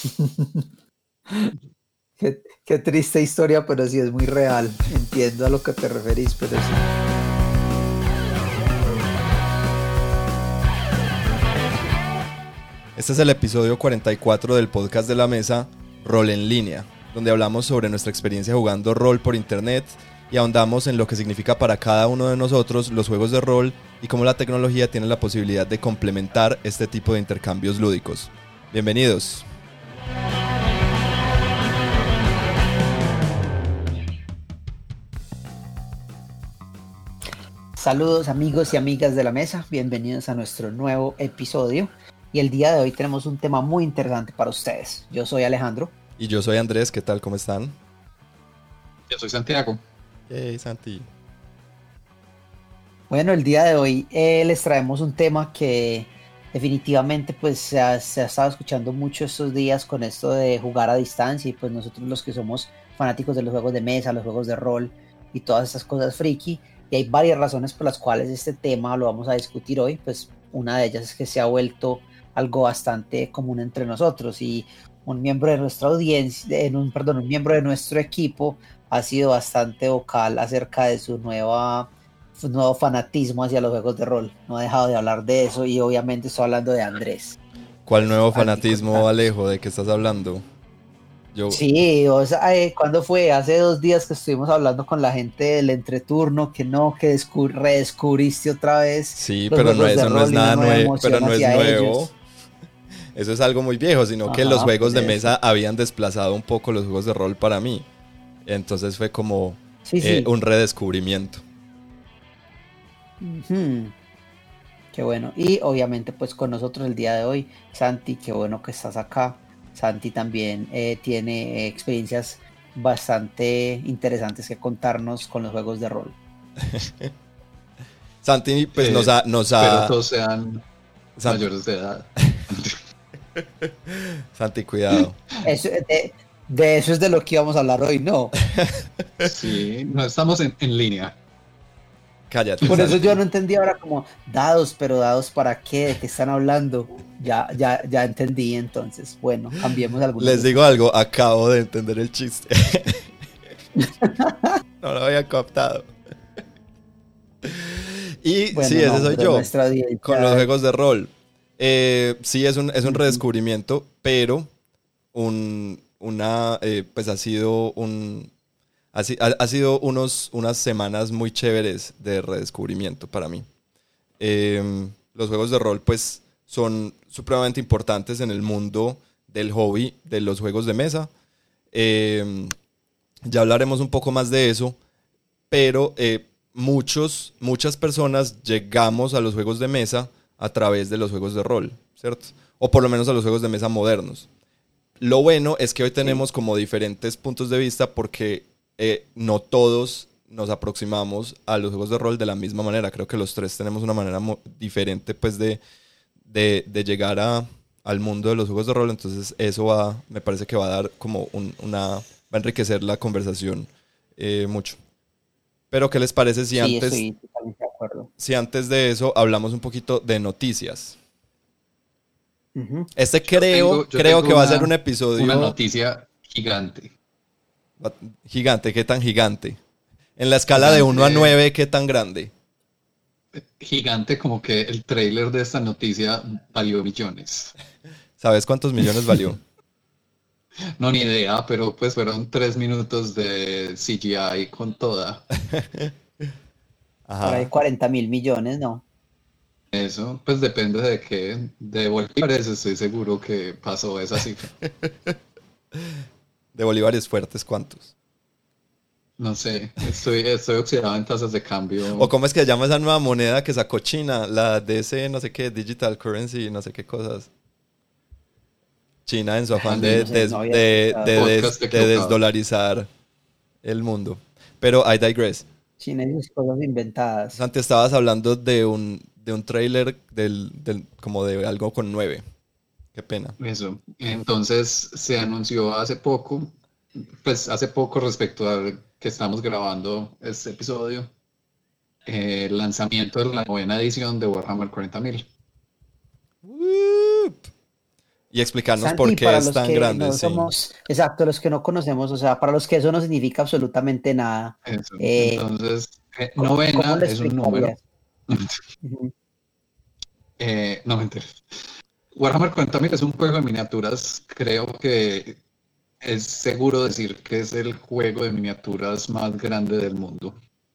qué, triste historia, pero sí es muy real. Entiendo a lo que te referís, pero sí. Este es el episodio 44 del podcast de la mesa, Rol en línea, donde hablamos sobre nuestra experiencia jugando rol por internet y ahondamos en lo que significa para cada uno de nosotros los juegos de rol y cómo la tecnología tiene la posibilidad de complementar este tipo de intercambios lúdicos. Bienvenidos. Saludos amigos y amigas de la mesa, bienvenidos a nuestro nuevo episodio. Y el día de hoy tenemos un tema muy interesante para ustedes. Yo soy Alejandro. Y yo soy Andrés, ¿qué tal? ¿Cómo están? Yo soy Santiago. Hey, Santi. Bueno, el día de hoy eh, les traemos un tema que definitivamente pues se ha, estado escuchando mucho estos días con esto de jugar a distancia y pues nosotros los que somos fanáticos de los juegos de mesa, los juegos de rol y todas estas cosas friki y hay varias razones por las cuales este tema lo vamos a discutir hoy, pues una de ellas es que se ha vuelto algo bastante común entre nosotros y un miembro de nuestra audiencia, en un, perdón, un miembro de nuestro equipo ha sido bastante vocal acerca de su nueva nuevo fanatismo hacia los juegos de rol. No ha dejado de hablar de eso y obviamente estoy hablando de Andrés. ¿Cuál nuevo fanatismo, Alejo? ¿De qué estás hablando? Yo... Sí, o sea, eh, ¿cuándo fue? Hace dos días que estuvimos hablando con la gente del entreturno, que no, que redescubriste otra vez. Sí, pero no, eso no es nada nuevo, pero no es nuevo. Eso es algo muy viejo, sino que los juegos de mesa habían desplazado un poco los juegos de rol para mí. Entonces fue como eh, un redescubrimiento. Qué bueno. Y obviamente pues con nosotros el día de hoy, Santi, qué bueno que estás acá. Santi también eh, tiene experiencias bastante interesantes que contarnos con los juegos de rol. Santi pues nos ha... Nos ha... todos sean mayores de edad. Santi, cuidado. de, eso es de lo que íbamos a hablar hoy, ¿no? Sí, no estamos en, línea. Cállate. Por eso yo no entendí ahora como dados, pero dados para qué, de qué están hablando. Ya, ya, ya entendí entonces. Bueno, cambiemos algo. Les digo algo, acabo de entender el chiste. no lo había captado. Y sí, ese soy yo. Con los juegos de rol. Eh, sí, es un, es un redescubrimiento, pero un, una, eh, pues ha sido un, ha, ha, sido unos, unas semanas muy chéveres de redescubrimiento para mí. Em, los juegos de rol, pues, son supremamente importantes en el mundo del hobby de los juegos de mesa. Em, ya hablaremos un poco más de eso, pero eh, muchos, muchas personas llegamos a los juegos de mesa a través de los juegos de rol, ¿cierto? O por lo menos a los juegos de mesa modernos. Lo bueno es que hoy tenemos como diferentes puntos de vista porque eh, no todos nos aproximamos a los juegos de rol de la misma manera. Creo que los tres tenemos una manera diferente pues de, de, llegar a, al mundo de los juegos de rol. Entonces eso va, me parece que va a dar como una, va a enriquecer la conversación eh, mucho. Pero ¿qué les parece si antes, si antes de eso hablamos un poquito de noticias? Este creo, creo que va a ser un episodio. Una noticia gigante. Gigante, ¿qué tan gigante? En la escala de 1 a 9, ¿qué tan grande? Gigante como que el trailer de esta noticia valió millones. ¿Sabes cuántos millones valió? No, ni idea, pero pues fueron tres minutos de CGI con toda. Ajá. Por 40 mil millones, ¿no? Eso, pues depende de qué. De bolívares estoy seguro que pasó esa cifra. ¿De bolívares fuertes cuántos? No sé, estoy, estoy oxidado en tasas de cambio. ¿O cómo es que se llama esa nueva moneda que sacó China? La DC, no sé qué, Digital Currency, no sé qué cosas. China en su afán de, desdolarizar el mundo. Pero I digress. China y sus cosas inventadas. Antes estabas hablando de un, de un trailer del, como de algo con nueve. Qué pena. Eso. Entonces se anunció hace poco, pues hace poco respecto a que estamos grabando este episodio, el lanzamiento de la novena edición de Warhammer 40.000. Y explicarnos por qué es tan grande. exacto, los que no conocemos, o sea, para los que eso no significa absolutamente nada. Eh, entonces, eh, novena es un número. eh, no me interesa. Warhammer 40.000 es un juego de miniaturas. Creo que es seguro decir que es el juego de miniaturas más grande del mundo.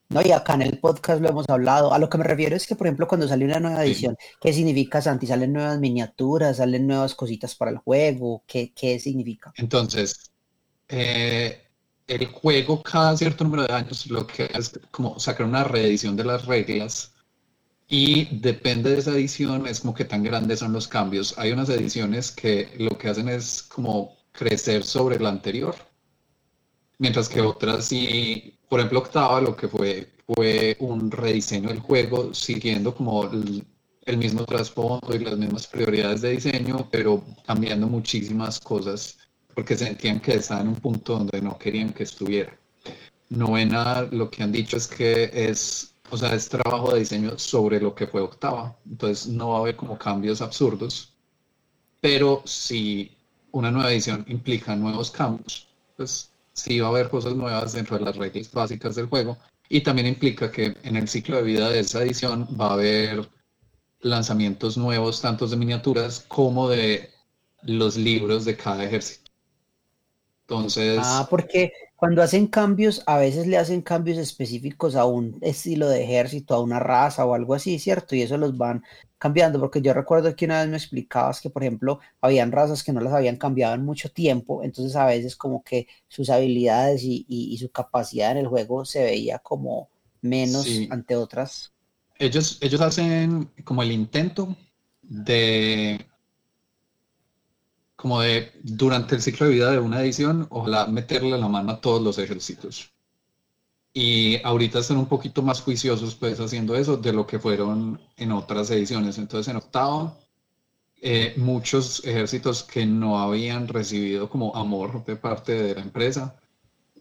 No, y acá en el podcast lo hemos hablado. A lo que me refiero es que, por ejemplo, cuando sale una nueva edición, ¿qué significa, Santi? ¿Salen nuevas miniaturas? ¿Salen nuevas cositas para el juego? ¿Qué, qué significa? Entonces, eh, el juego cada cierto número de años lo que es como sacar una reedición de las reglas y depende de esa edición, es como que tan grandes son los cambios. Hay unas ediciones que lo que hacen es como crecer sobre la anterior, mientras que otras sí, por ejemplo, octava lo que fue fue un rediseño del juego siguiendo como el, mismo trasfondo y las mismas prioridades de diseño, pero cambiando muchísimas cosas porque sentían que estaba en un punto donde no querían que estuviera. Novena, lo que han dicho es que es, o sea, es trabajo de diseño sobre lo que fue octava, entonces no va a haber como cambios absurdos, pero si una nueva edición implica nuevos cambios, pues sí va a haber cosas nuevas dentro de las reglas básicas del juego. Y también implica que en el ciclo de vida de esa edición va a haber lanzamientos nuevos, tanto de miniaturas como de los libros de cada ejército. Entonces... Ah, porque cuando hacen cambios, a veces le hacen cambios específicos a un estilo de ejército, a una raza o algo así, ¿cierto? Y eso los van cambiando, porque yo recuerdo que una vez me explicabas que, por ejemplo, habían razas que no las habían cambiado en mucho tiempo, entonces a veces como que sus habilidades y, su capacidad en el juego se veía como menos ante otras. Ellos, ellos hacen como el intento de como de durante el ciclo de vida de una edición, ojalá meterle la mano a todos los ejércitos. Y ahorita están un poquito más juiciosos pues haciendo eso de lo que fueron en otras ediciones. Entonces en octavo, eh, muchos ejércitos que no habían recibido como amor de parte de la empresa,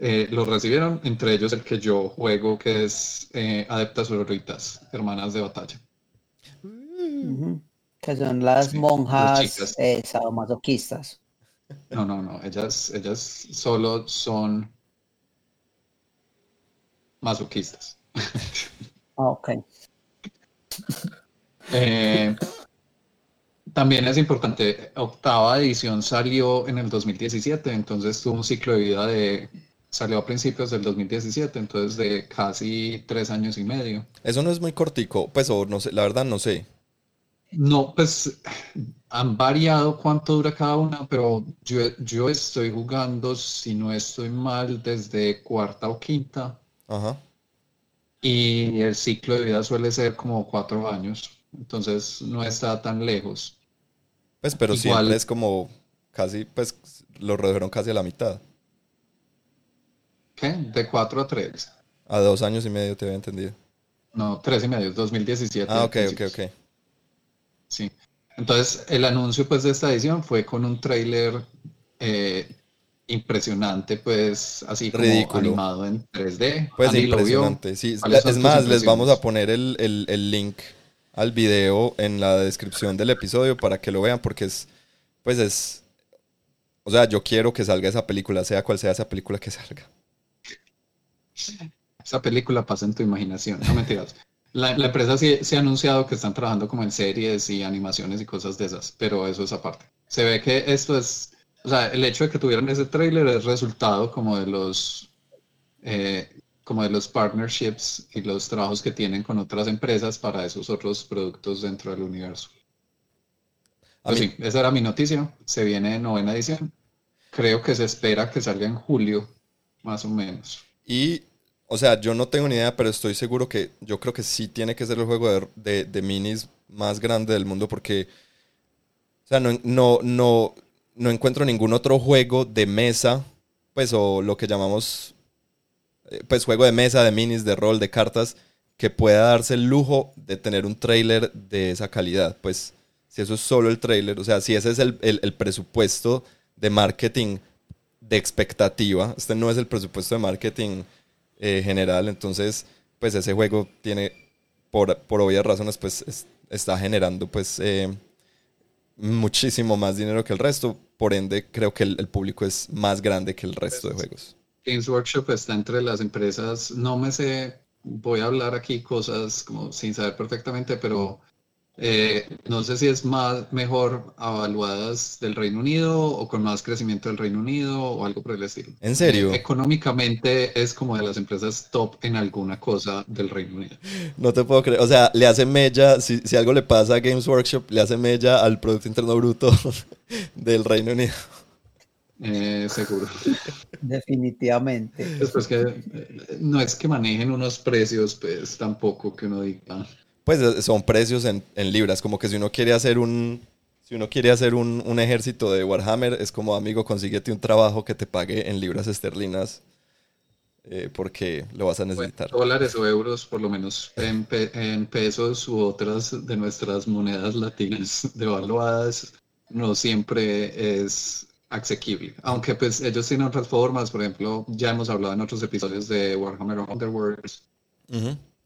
eh, los recibieron, entre ellos el que yo juego, que es eh, Adeptas Sororitas, Hermanas de Batalla. Que son las monjas eh, sadomasoquistas. No, no, no, ellas, ellas solo son masoquistas. Ah, ok. Eh, también es importante, octava edición salió en el 2017, entonces tuvo un ciclo de vida de, salió a principios del 2017, entonces de casi tres años y medio. Eso no es muy cortico, pues o no sé, la verdad no sé. No, pues han variado cuánto dura cada una, pero yo, yo estoy jugando, si no estoy mal, desde cuarta o quinta. Ajá. Y el ciclo de vida suele ser como cuatro años, entonces no está tan lejos. Pues, pero siempre es como casi, pues lo redujeron casi a la mitad. ¿Qué? De cuatro a tres. A dos años y medio te había entendido. No, tres y medio, 2017. Ah, ok, ok, ok. Sí. Entonces, el anuncio pues de esta edición fue con un tráiler eh, impresionante, pues así como animado en 3D. Pues impresionante, sí. Es más, les vamos a poner el, el, link al video en la descripción del episodio para que lo vean porque es, pues es, o sea, yo quiero que salga esa película, sea cual sea esa película que salga. Esa película pasa en tu imaginación, no mentiras. La, empresa sí se ha anunciado que están trabajando como en series y animaciones y cosas de esas, pero eso es aparte. Se ve que esto es, o sea, el hecho de que tuvieran ese trailer es resultado como de los, eh, como de los partnerships y los trabajos que tienen con otras empresas para esos otros productos dentro del universo. Pues sí, esa era mi noticia. Se viene novena edición. Creo que se espera que salga en julio, más o menos. Y o sea, yo no tengo ni idea, pero estoy seguro que yo creo que sí tiene que ser el juego de, minis más grande del mundo porque, o sea, no, no, no, encuentro ningún otro juego de mesa, pues, o lo que llamamos, eh, pues, juego de mesa, de minis, de rol, de cartas, que pueda darse el lujo de tener un trailer de esa calidad. Pues, si eso es solo el trailer, o sea, si ese es el, el presupuesto de marketing de expectativa, este no es el presupuesto de marketing eh, general. Entonces, pues ese juego tiene, por, por obvias razones, pues está generando pues eh, muchísimo más dinero que el resto, por ende creo que el, público es más grande que el resto de juegos. Games Workshop está entre las empresas, no me sé, voy a hablar aquí cosas como sin saber perfectamente, pero eh, no sé si es más mejor evaluadas del Reino Unido o con más crecimiento del Reino Unido o algo por el estilo. ¿En serio? Eh, económicamente es como de las empresas top en alguna cosa del Reino Unido. No te puedo creer. O sea, le hace mella, si, si algo le pasa a Games Workshop, le hace mella al Producto Interno Bruto del Reino Unido. Eh, seguro. Definitivamente. Pues, que no es que manejen unos precios, pues tampoco que uno diga pues eh, son precios en, libras, como que si uno quiere hacer un, si uno quiere hacer un, ejército de Warhammer, es como, amigo, consíguete un trabajo que te pague en libras esterlinas, eh, porque lo vas a necesitar. dólares o euros, por lo menos en, en, pesos u otras de nuestras monedas latinas devaluadas, no siempre es asequible. Aunque pues ellos tienen otras formas, por ejemplo, ya hemos hablado en otros episodios de Warhammer Underworlds.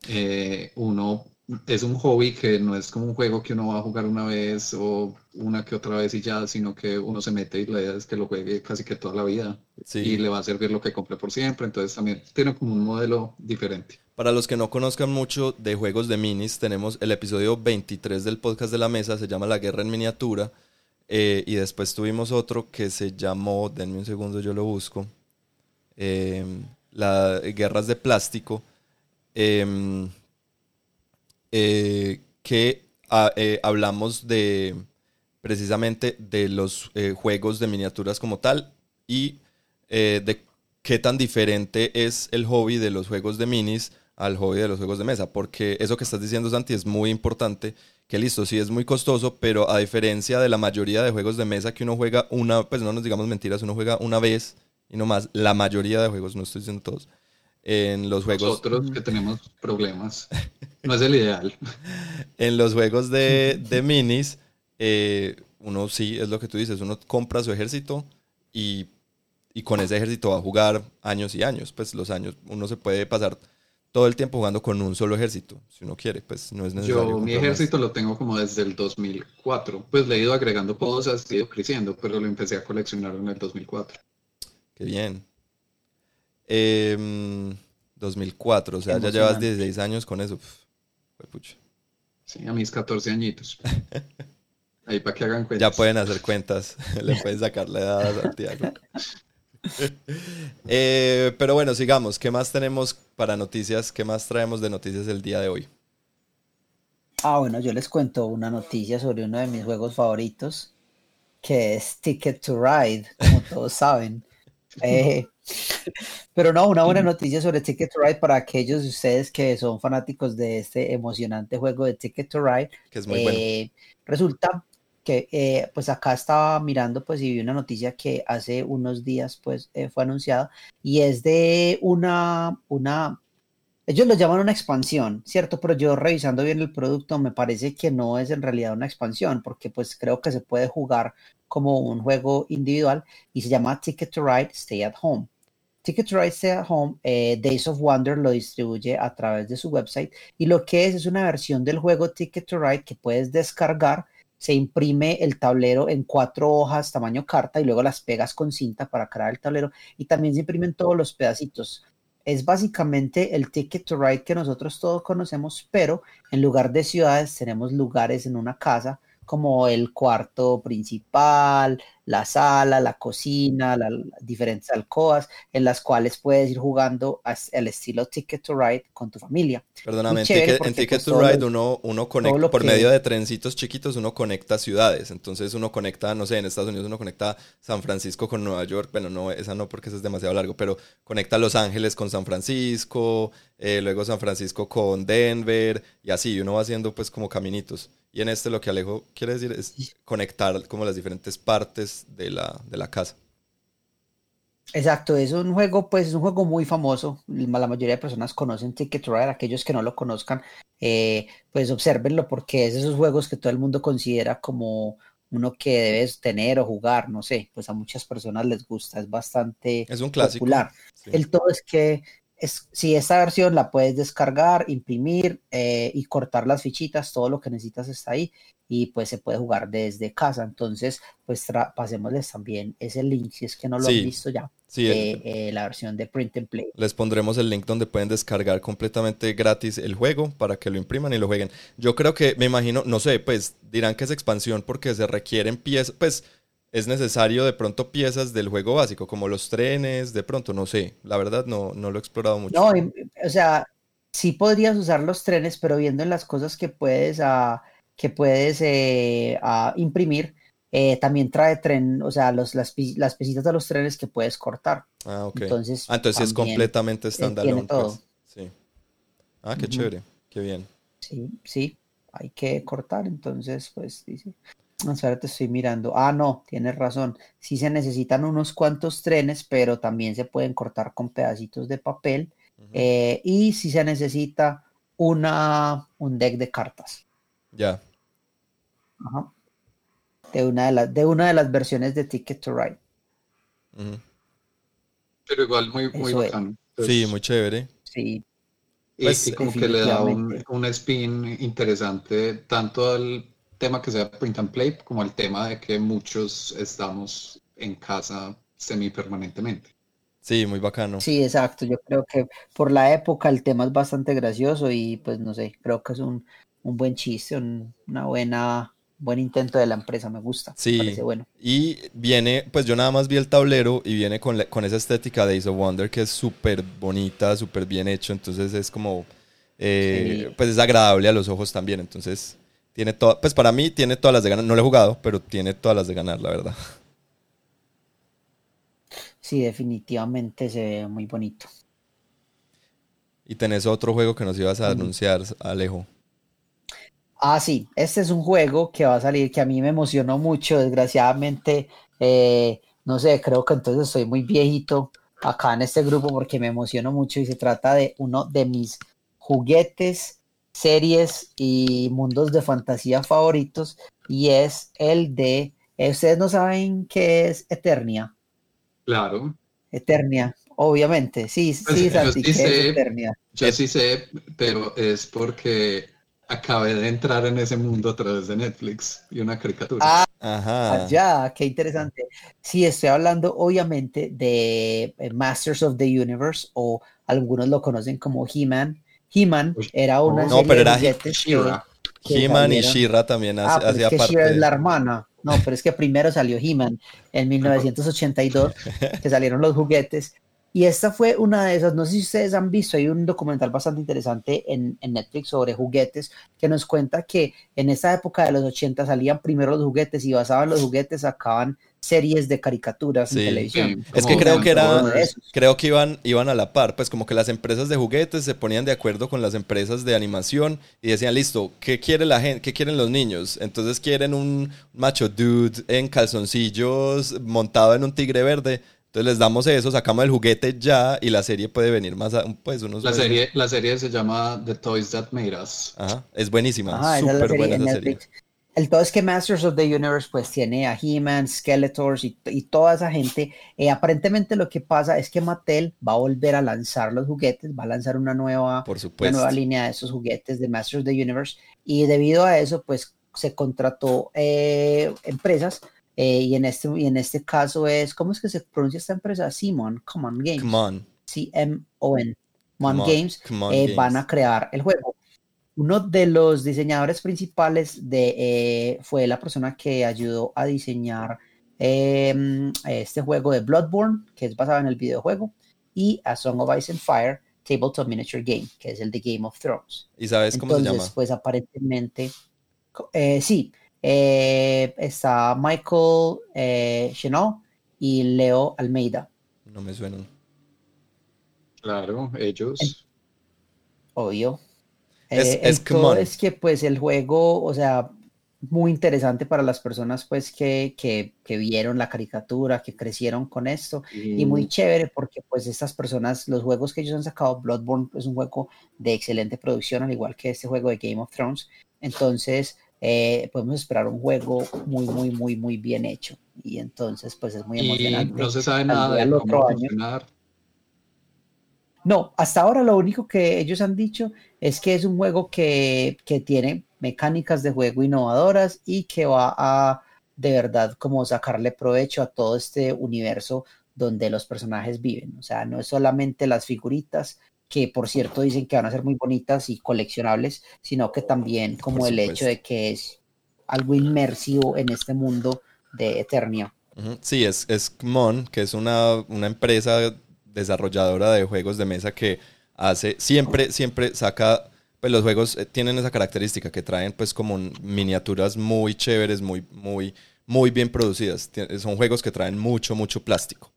Eh, uno es un hobby que no es como un juego que uno va a jugar una vez o una que otra vez y ya, sino que uno se mete y la idea es que lo juegue casi que toda la vida y le va a servir lo que compré por siempre, entonces también tiene como un modelo diferente. Para los que no conozcan mucho de juegos de minis, tenemos el episodio 23 del podcast de la mesa, se llama La Guerra en Miniatura, eh, y después tuvimos otro que se llamó, denme un segundo, yo lo busco, eh, la Guerras de Plástico. Eh, eh, que ah, eh, hablamos de precisamente de los eh, juegos de miniaturas como tal y de qué tan diferente es el hobby de los juegos de minis al hobby de los juegos de mesa, porque eso que estás diciendo Santi es muy importante, que listo, sí es muy costoso, pero a diferencia de la mayoría de juegos de mesa que uno juega una, pues no nos digamos mentiras, uno juega una vez y no más, la mayoría de juegos, no estoy diciendo todos, en los juegos. Nosotros que tenemos problemas. No es el ideal. en los juegos de, minis, eh, uno sí, es lo que tú dices, uno compra su ejército y, con ese ejército va a jugar años y años. Pues los años, uno se puede pasar todo el tiempo jugando con un solo ejército, si uno quiere, pues no es necesario. Yo mi ejército lo tengo como desde el 2004, pues le he ido agregando cosas, he ido creciendo, pero lo empecé a coleccionar en el 2004. Qué bien. 2004, em, o sea, ya llevas 16 años con eso. Sí, a mis 14 añitos. Ahí para que hagan cuentas. Ya pueden hacer cuentas. Le pueden sacar la edad a Santiago. Eh, pero bueno, sigamos. ¿Qué más tenemos para noticias? ¿Qué más traemos de noticias el día de hoy? Ah, bueno, yo les cuento una noticia sobre uno de mis juegos favoritos, que es Ticket to Ride, como todos saben. Eh, pero no, una buena noticia sobre Ticket to Ride para aquellos de ustedes que son fanáticos de este emocionante juego de Ticket to Ride. Que es muy bueno. Eh, resulta que eh, pues acá estaba mirando pues y vi una noticia que hace unos días pues fue anunciada y es de una, una ellos lo llaman una expansión, ¿cierto? Pero yo revisando bien el producto me parece que no es en realidad una expansión, porque pues creo que se puede jugar como un juego individual y se llama Ticket to Ride Stay at Home. Ticket to Ride Stay at Home, eh, Days of Wonder lo distribuye a través de su website y lo que es es una versión del juego Ticket to Ride que puedes descargar. Se imprime el tablero en cuatro hojas tamaño carta y luego las pegas con cinta para crear el tablero y también se imprimen todos los pedacitos es básicamente el Ticket to Ride que nosotros todos conocemos, pero en lugar de ciudades tenemos lugares en una casa como el cuarto principal, la sala, la cocina, las diferentes alcobas en las cuales puedes ir jugando al estilo Ticket to Ride con tu familia. Perdóname, en Ticket, pues, to Ride uno, uno conecta, por medio de trencitos chiquitos, uno conecta ciudades. Entonces uno conecta, no sé, en Estados Unidos uno conecta San Francisco con Nueva York. Bueno, no, esa no porque eso es demasiado largo, pero conecta Los Ángeles con San Francisco, eh, luego San Francisco con Denver y así. uno va haciendo pues como caminitos. Y en este lo que Alejo quiere decir es conectar como las diferentes partes de la, de la casa. Exacto, es un juego, pues es un juego muy famoso. La mayoría de personas conocen Ticket to Ride, aquellos que no lo conozcan, eh, pues observenlo porque es esos juegos que todo el mundo considera como uno que debes tener o jugar, no sé, pues a muchas personas les gusta, es bastante es un clásico. popular. El todo es que es, si esta versión la puedes descargar, imprimir eh, y cortar las fichitas, todo lo que necesitas está ahí y pues se puede jugar desde casa. Entonces, pues pasémosles también ese link si es que no lo han visto ya. Sí, eh, eh, la versión de Print and Play. Les pondremos el link donde pueden descargar completamente gratis el juego para que lo impriman y lo jueguen. Yo creo que, me imagino, no sé, pues dirán que es expansión porque se requieren piezas, pues es necesario de pronto piezas del juego básico, como los trenes, de pronto, no sé, la verdad no, no lo he explorado mucho. No, o sea, sí podrías usar los trenes, pero viendo en las cosas que puedes, uh, que puedes eh, imprimir, eh, también trae tren, o sea, los, las, las pesitas de los trenes que puedes cortar. Ah, ok. Entonces, ah, entonces es completamente standalone. Pues. Sí. Ah, qué chévere, qué bien. Sí, sí, hay que cortar, entonces, pues, dice. Ahora te estoy mirando. Ah, no, tienes razón. Sí se necesitan unos cuantos trenes, pero también se pueden cortar con pedacitos de papel. Eh, y si se necesita una, un deck de cartas. Ya. Ajá. De una de, las de una de las versiones de Ticket to Ride. Pero igual muy, muy bacán. sí, muy chévere. Sí. Y, pues, como que le da un, un spin interesante tanto al tema que sea print and play, como el tema de que muchos estamos en casa semi-permanentemente. Sí, muy bacano. Sí, exacto. Yo creo que por la época el tema es bastante gracioso y pues no sé, creo que es un, buen chiste, una buena buen intento de la empresa, me gusta. Sí, bueno. y viene, pues yo nada más vi el tablero y viene con, con esa estética de Ace of Wonder que es súper bonita, súper bien hecho, entonces es como, eh, pues es agradable a los ojos también, entonces tiene todo, pues para mí tiene todas las de ganar. No lo he jugado, pero tiene todas las de ganar, la verdad. Sí, definitivamente se ve muy bonito. Y tenés otro juego que nos ibas a anunciar, Alejo. Ah, sí, este es un juego que va a salir que a mí me emocionó mucho. Desgraciadamente, eh, no sé, creo que entonces soy muy viejito acá en este grupo porque me emociono mucho y se trata de uno de mis juguetes series y mundos de fantasía favoritos y es el de, eh, ustedes no saben qué es Eternia. Claro. Eternia, obviamente, sí, pues, sí, Santi, sí sé, Eternia. Yo sí sé, pero es porque acabé de entrar en ese mundo a través de Netflix y una caricatura. Ah, Ajá. ya, qué interesante. Sí, estoy hablando obviamente de eh, Masters of the Universe o algunos lo conocen como He-Man He-Man era una no, pero era He-Man y She-Ra también ah, hacía parte. She-Ra es la hermana. No, pero es que primero salió He-Man en 1982, que salieron los juguetes. Y esta fue una de esas, no sé si ustedes han visto, hay un documental bastante interesante en, en, Netflix sobre juguetes que nos cuenta que en esa época de los 80 salían primero los juguetes y basaban los juguetes, sacaban series de caricaturas en televisión. Es que creo que era, creo que iban, iban a la par, pues como que las empresas de juguetes se ponían de acuerdo con las empresas de animación y decían, listo, ¿qué quiere la gente? ¿Qué quieren los niños? Entonces quieren un macho dude en calzoncillos montado en un tigre verde. Entonces les damos eso, sacamos el juguete ya y la serie puede venir más a, pues unos la serie la serie se llama The Toys That Made Us. Ajá, es buenísima, súper buena esa serie el todo es que Masters of the Universe pues tiene a He-Man, Skeletors y, toda esa gente. Eh, aparentemente lo que pasa es que Mattel va a volver a lanzar los juguetes, va a lanzar una nueva, nueva línea de esos juguetes de Masters of the Universe y debido a eso pues se contrató eh, empresas eh, y, en este, y en este caso es, ¿cómo es que se pronuncia esta empresa? Simon, Common Games. C-M-O-N. Common Games, Games. van a crear el juego. Uno de los diseñadores principales de, eh, fue la persona que ayudó a diseñar em, este juego de Bloodborne, que es basado en el videojuego, y A Song of Ice and Fire, Tabletop Miniature Game, que es el de Game of Thrones. ¿Y sabes cómo se llama? Pues aparentemente, eh, sí, eh, está Michael eh, Chenot y Leo Almeida. No me suenan. Claro, ellos. Obvio. Es, eh, es, que pues el juego, o sea, muy interesante para las personas pues que, que, que vieron la caricatura, que crecieron con esto y muy chévere porque pues estas personas, los juegos que ellos han sacado, Bloodborne es un juego de excelente producción al igual que este juego de Game of Thrones, entonces eh, podemos esperar un juego muy muy muy muy bien hecho. Y entonces pues es muy emocionante. no se sabe nada de cómo funcionar No, hasta ahora lo único que ellos han dicho es que es un juego que, que tiene mecánicas de juego innovadoras y que va a de verdad como sacarle provecho a todo este universo donde los personajes viven. O sea, no es solamente las figuritas, que por cierto dicen que van a ser muy bonitas y coleccionables, sino que también como el hecho de que es algo inmersivo en este mundo de Eternia. Sí, es, es Mon, que es una, una empresa desarrolladora de juegos de mesa que hace, siempre, siempre saca, pues los juegos eh, tienen esa característica que traen pues como miniaturas muy chéveres, muy, muy, muy bien producidas. Son juegos que traen mucho, mucho plástico.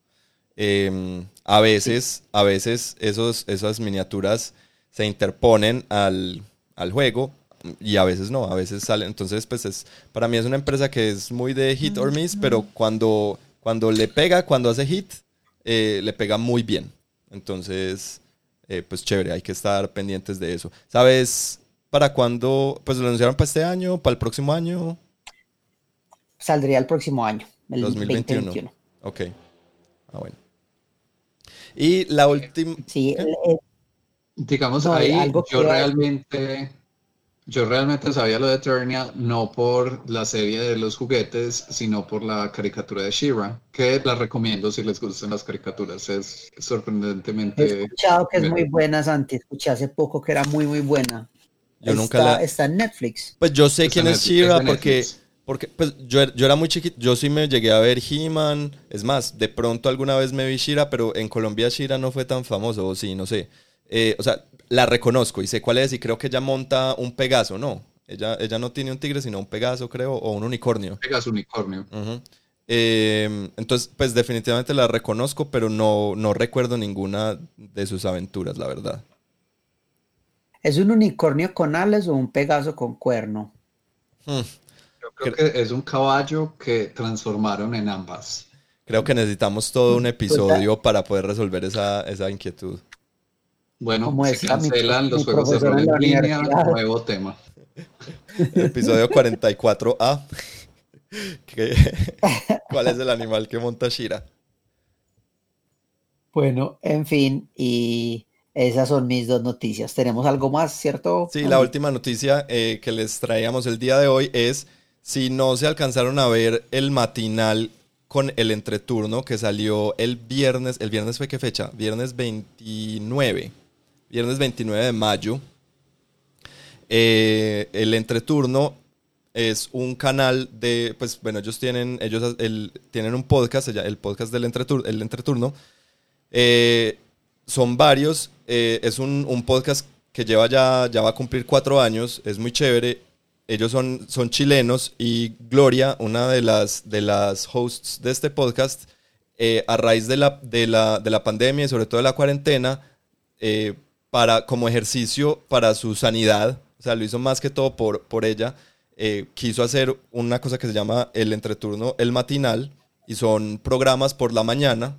Em, a veces, a veces esos, esas miniaturas se interponen al, al, juego y a veces no, a veces salen. Entonces, pues es, para mí es una empresa que es muy de hit or miss, pero cuando, cuando le pega, cuando hace hit, eh, le pega muy bien. Entonces, eh, pues chévere, hay que estar pendientes de eso. ¿Sabes para cuándo? Pues lo anunciaron para este año, para el próximo año. Saldría el próximo año, el 2021. 2021. Ok. Ah, bueno. Y la última. Sí, digamos ahí, yo realmente yo realmente sabía lo de Eternia no por la serie de los juguetes, sino por la caricatura de Shira, que la recomiendo si les gustan las caricaturas. Es sorprendentemente. He escuchado que es muy buena, Santi. Escuché hace poco que era muy, muy buena. Yo está, nunca la... Está en Netflix. Pues yo sé quién es Shira porque, porque pues yo, yo, era muy chiquito. Yo sí me llegué a ver He-Man. Es más, de pronto alguna vez me vi Shira, pero en Colombia Shira no fue tan famoso, o sí, no sé. Eh, o sea, la reconozco y sé cuál es y creo que ella monta un Pegaso, ¿no? Ella, ella no tiene un tigre, sino un Pegaso, creo, o un unicornio. Pegaso unicornio. Em, entonces, pues definitivamente la reconozco, pero no, no recuerdo ninguna de sus aventuras, la verdad. ¿Es un unicornio con alas o un Pegaso con cuerno? Hmm. Yo creo que es un caballo que transformaron en ambas. Creo que necesitamos todo un pues episodio para poder resolver esa, esa inquietud. Bueno, se cancelan los juegos de rol en línea, nuevo tema. Episodio 44A. ¿Cuál es el animal que monta Shira? Bueno, en fin, y esas son mis dos noticias. ¿Tenemos algo más, cierto? Sí, la última noticia eh, que les traíamos el día de hoy es si no se alcanzaron a ver el matinal con el entreturno que salió el viernes. ¿El viernes fue qué fecha? Viernes 29 viernes 29 de mayo. Eh, el entreturno es un canal de, pues bueno, ellos tienen, ellos tienen un podcast, el podcast del entreturno. El entreturno. Eh, son varios, eh, es un, podcast que lleva ya, ya va a cumplir cuatro años, es muy chévere. Ellos son, son chilenos y Gloria, una de las, de las hosts de este podcast, a raíz de la, de, la, de la pandemia y sobre todo de la cuarentena, para, como ejercicio para su sanidad, o sea, lo hizo más que todo por, por ella, eh, quiso hacer una cosa que se llama el entreturno, el matinal, y son programas por la mañana,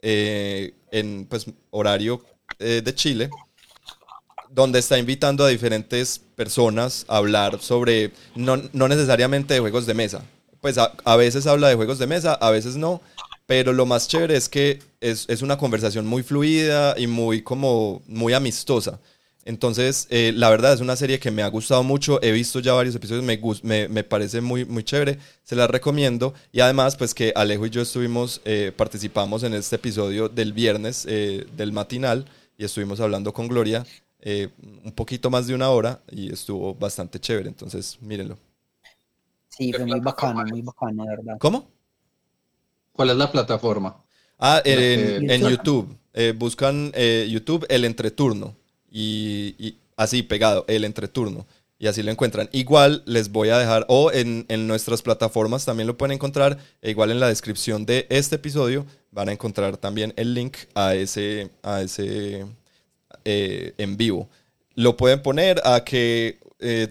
eh, en pues, horario eh, de Chile, donde está invitando a diferentes personas a hablar sobre, no, no necesariamente de juegos de mesa, pues a, a, veces habla de juegos de mesa, a veces no, pero lo más chévere es que es, una conversación muy fluida y muy como muy amistosa. Entonces, eh, la verdad es una serie que me ha gustado mucho. He visto ya varios episodios, me, me, parece muy, muy chévere. Se la recomiendo. Y además, pues que Alejo y yo estuvimos, eh, participamos en este episodio del viernes eh, del matinal y estuvimos hablando con Gloria un poquito más de una hora y estuvo bastante chévere. Entonces, mírenlo. Sí, fue muy bacano, muy bacano, de verdad. ¿Cómo? ¿Cuál es la plataforma? Ah, en, YouTube. Eh, buscan eh, YouTube el entreturno. Y, así pegado, el entreturno. Y así lo encuentran. Igual les voy a dejar, o en, nuestras plataformas también lo pueden encontrar. E igual en la descripción de este episodio van a encontrar también el link a ese, a ese eh, en vivo. Lo pueden poner a que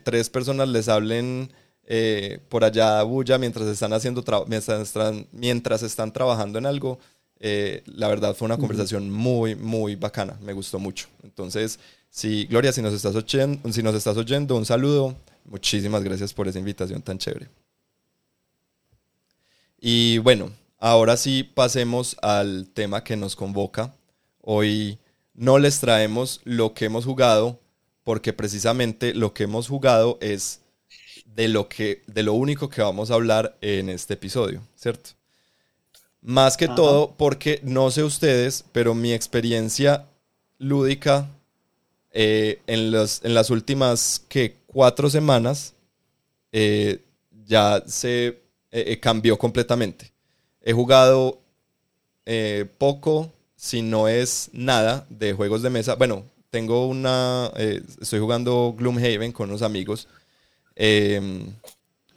tres personas les hablen eh, por allá bulla mientras están haciendo mientras están, mientras están trabajando en algo. Eh, la verdad fue una conversación muy, muy bacana, me gustó mucho. Entonces, sí, Gloria, si nos estás oyendo, si nos estás oyendo un saludo, muchísimas gracias por esa invitación tan chévere. Y bueno, ahora sí pasemos al tema que nos convoca. Hoy, no les traemos lo que hemos jugado, porque precisamente lo que hemos jugado es de lo, que, de lo único que vamos a hablar en este episodio, ¿cierto? Más que todo porque no sé ustedes, pero mi experiencia lúdica eh, en, los, en las últimas que cuatro semanas eh, ya se eh, cambió completamente. He jugado poco, si no es nada, de juegos de mesa. Bueno, tengo una. estoy jugando Gloomhaven con unos amigos. Em,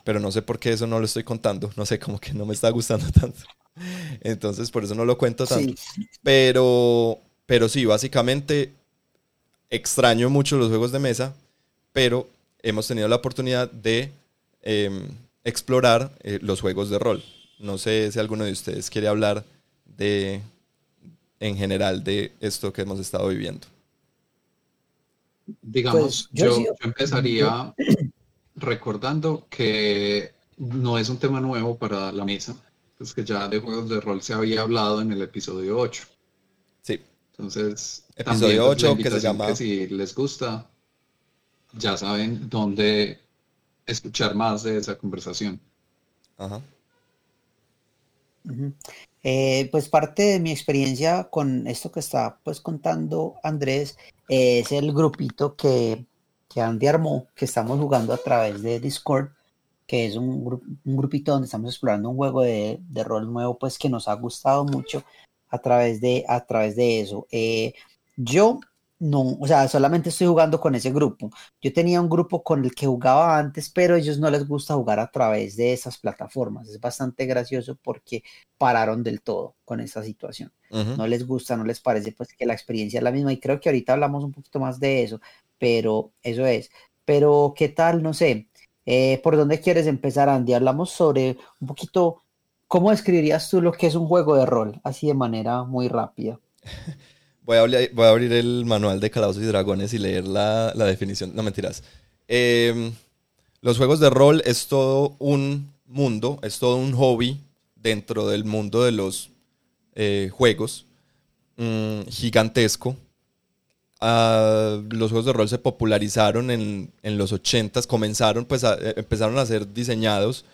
pero no sé por qué eso no lo estoy contando. No sé, como que no me está gustando tanto. Entonces, por eso no lo cuento tanto. Pero, pero sí, básicamente extraño mucho los juegos de mesa, pero hemos tenido la oportunidad de em, explorar eh, los juegos de rol. No sé si alguno de ustedes quiere hablar de, en general, de esto que hemos estado viviendo. Digamos, pues, yo, empezaría recordando que no es un tema nuevo para la mesa, pues que ya de juegos de rol se había hablado en el episodio 8. Sí. Entonces, episodio 8 pues, que se llama... si les gusta, ya saben dónde escuchar más de esa conversación. Ajá. Eh, pues parte de mi experiencia con esto que está pues contando Andrés es el grupito que, que Andy armó, que estamos jugando a través de Discord, que es un, un grupito donde estamos explorando un juego de, de, rol nuevo pues que nos ha gustado mucho a través de, a través de eso. Eh, yo no, o sea, solamente estoy jugando con ese grupo. Yo tenía un grupo con el que jugaba antes, pero a ellos no les gusta jugar a través de esas plataformas. Es bastante gracioso porque pararon del todo con esa situación. No les gusta, no les parece pues que la experiencia es la misma y creo que ahorita hablamos un poquito más de eso, pero eso es. Pero, ¿qué tal? No sé, eh, ¿por dónde quieres empezar, Andy? Hablamos sobre un poquito, ¿cómo describirías tú lo que es un juego de rol? Así de manera muy rápida. Voy a, abrir, el manual de Calabozos y Dragones y leer la, definición. No mentiras. Em, los juegos de rol es todo un mundo, es todo un hobby dentro del mundo de los eh, juegos mm, gigantesco. Los juegos de rol se popularizaron en, los 80s, comenzaron, pues eh, empezaron a ser diseñados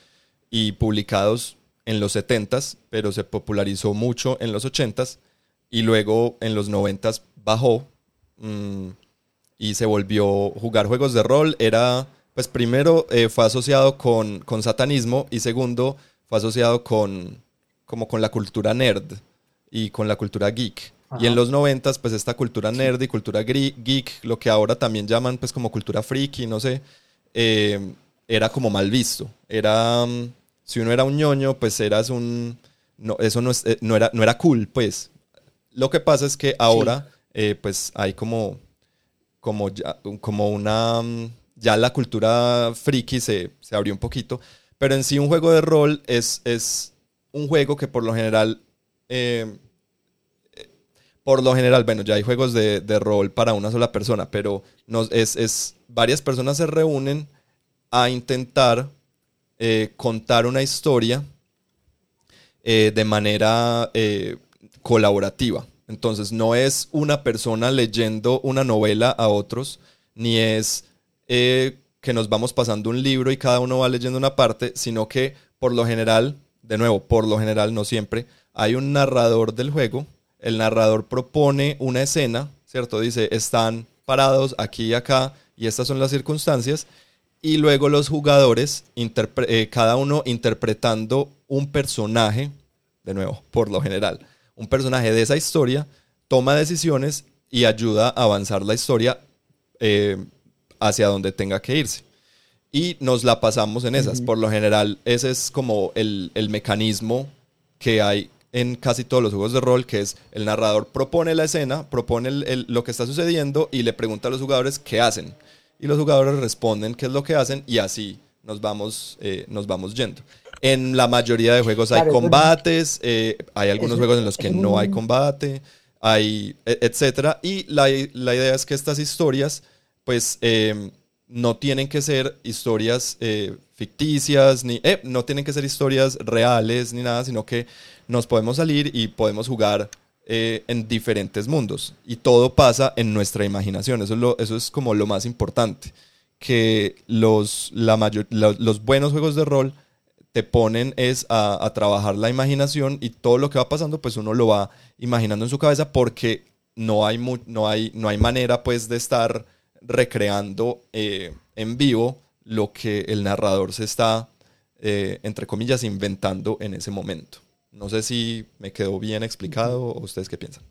y publicados en los 70s, pero se popularizó mucho en los 80s y luego en los 90 bajó mm, y se volvió jugar juegos de rol. Era, pues primero eh, fue asociado con, con, satanismo y segundo fue asociado con, como con la cultura nerd y con la cultura geek. Y en los 90 pues esta cultura nerd y cultura geek, lo que ahora también llaman pues como cultura friki, no sé, eh, era como mal visto. Era, mm, si uno era un ñoño, pues eras un... No, eso no, es, eh, no, era, no era cool, pues. Lo que pasa es que ahora, eh, pues hay como, como, ya, como una, mm, ya la cultura friki se, abrió un poquito, pero en sí un juego de rol es, es un juego que por lo general, eh, por lo general, bueno, ya hay juegos de, rol para una sola persona, pero es, es, varias personas se reúnen a intentar eh, contar una historia de manera colaborativa. Entonces no es una persona leyendo una novela a otros, ni es eh, que nos vamos pasando un libro y cada uno va leyendo una parte, sino que por lo general, de nuevo, por lo general, no siempre, hay un narrador del juego. El narrador propone una escena, ¿cierto? Dice, están parados aquí y acá y estas son las circunstancias. Y luego los jugadores, eh, cada uno interpretando un personaje, de nuevo, por lo general un personaje de esa historia toma decisiones y ayuda a avanzar la historia eh, hacia donde tenga que irse. Y nos la pasamos en esas. Por lo general, ese es como el, mecanismo que hay en casi todos los juegos de rol, que es el narrador propone la escena, propone lo que está sucediendo y le pregunta a los jugadores qué hacen. Y los jugadores responden qué es lo que hacen y así nos vamos, eh, nos vamos yendo. En la mayoría de juegos hay combates, eh, hay algunos juegos en los que no hay combate, hay, e, etcétera. Y la, idea es que estas historias, pues, em, no tienen que ser historias eh, ficticias, ni no tienen que ser historias reales ni nada, sino que nos podemos salir y podemos jugar eh, en diferentes mundos y todo pasa en nuestra imaginación. Eso es, eso es como lo más importante, que los, la mayor, los buenos juegos de rol te ponen es a, trabajar la imaginación y todo lo que va pasando pues uno lo va imaginando en su cabeza porque no hay, no hay, no hay manera pues de estar recreando eh, en vivo lo que el narrador se está, eh, entre comillas, inventando en ese momento. No sé si me quedó bien explicado o ustedes qué piensan.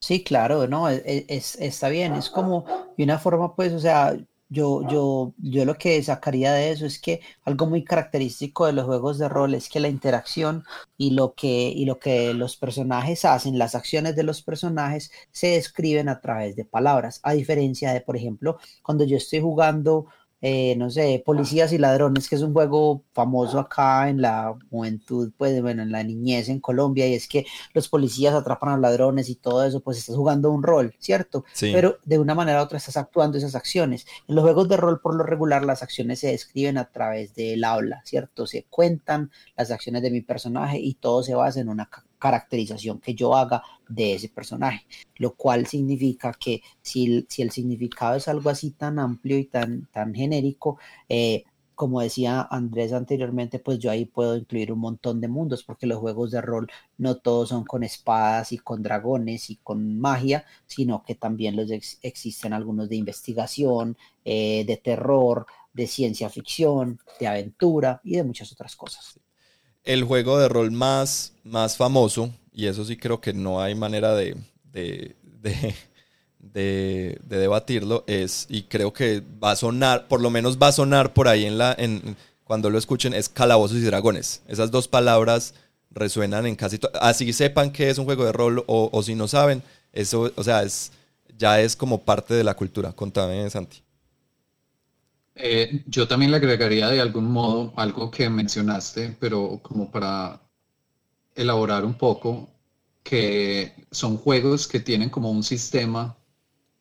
Sí, claro, no, e, e, es, está bien, es como de una forma, pues, o sea, yo, yo, yo lo que sacaría de eso es que algo muy característico de los juegos de rol es que la interacción y lo que, y lo que los personajes hacen, las acciones de los personajes, se describen a través de palabras, a diferencia de, por ejemplo, cuando yo estoy jugando eh, no sé, Policías y Ladrones, que es un juego famoso acá en la juventud, pues bueno, en la niñez en Colombia, y es que los policías atrapan a ladrones y todo eso, pues estás jugando un rol, ¿cierto? Pero de una manera u otra estás actuando esas acciones. En los juegos de rol, por lo regular, las acciones se describen a través del habla, ¿cierto? Se cuentan las acciones de mi personaje y todo se basa en una caracterización que yo haga de ese personaje, lo cual significa que si, el significado es algo así tan amplio y tan, tan genérico, eh, como decía Andrés anteriormente, pues yo ahí puedo incluir un montón de mundos, porque los juegos de rol no todos son con espadas y con dragones y con magia, sino que también los existen algunos de investigación, eh, de terror, de ciencia ficción, de aventura y de muchas otras cosas el juego de rol más, más famoso, y eso sí creo que no hay manera de, de, de, debatirlo, es, y creo que va a sonar, por lo menos va a sonar por ahí en la, en, cuando lo escuchen, es calabozos y dragones. Esas dos palabras resuenan en casi todo. Así sepan que es un juego de rol o, o si no saben, eso, o sea, es, ya es como parte de la cultura. Contame, Santi. Eh, yo también le agregaría de algún modo algo que mencionaste, pero como para elaborar un poco, que son juegos que tienen como un sistema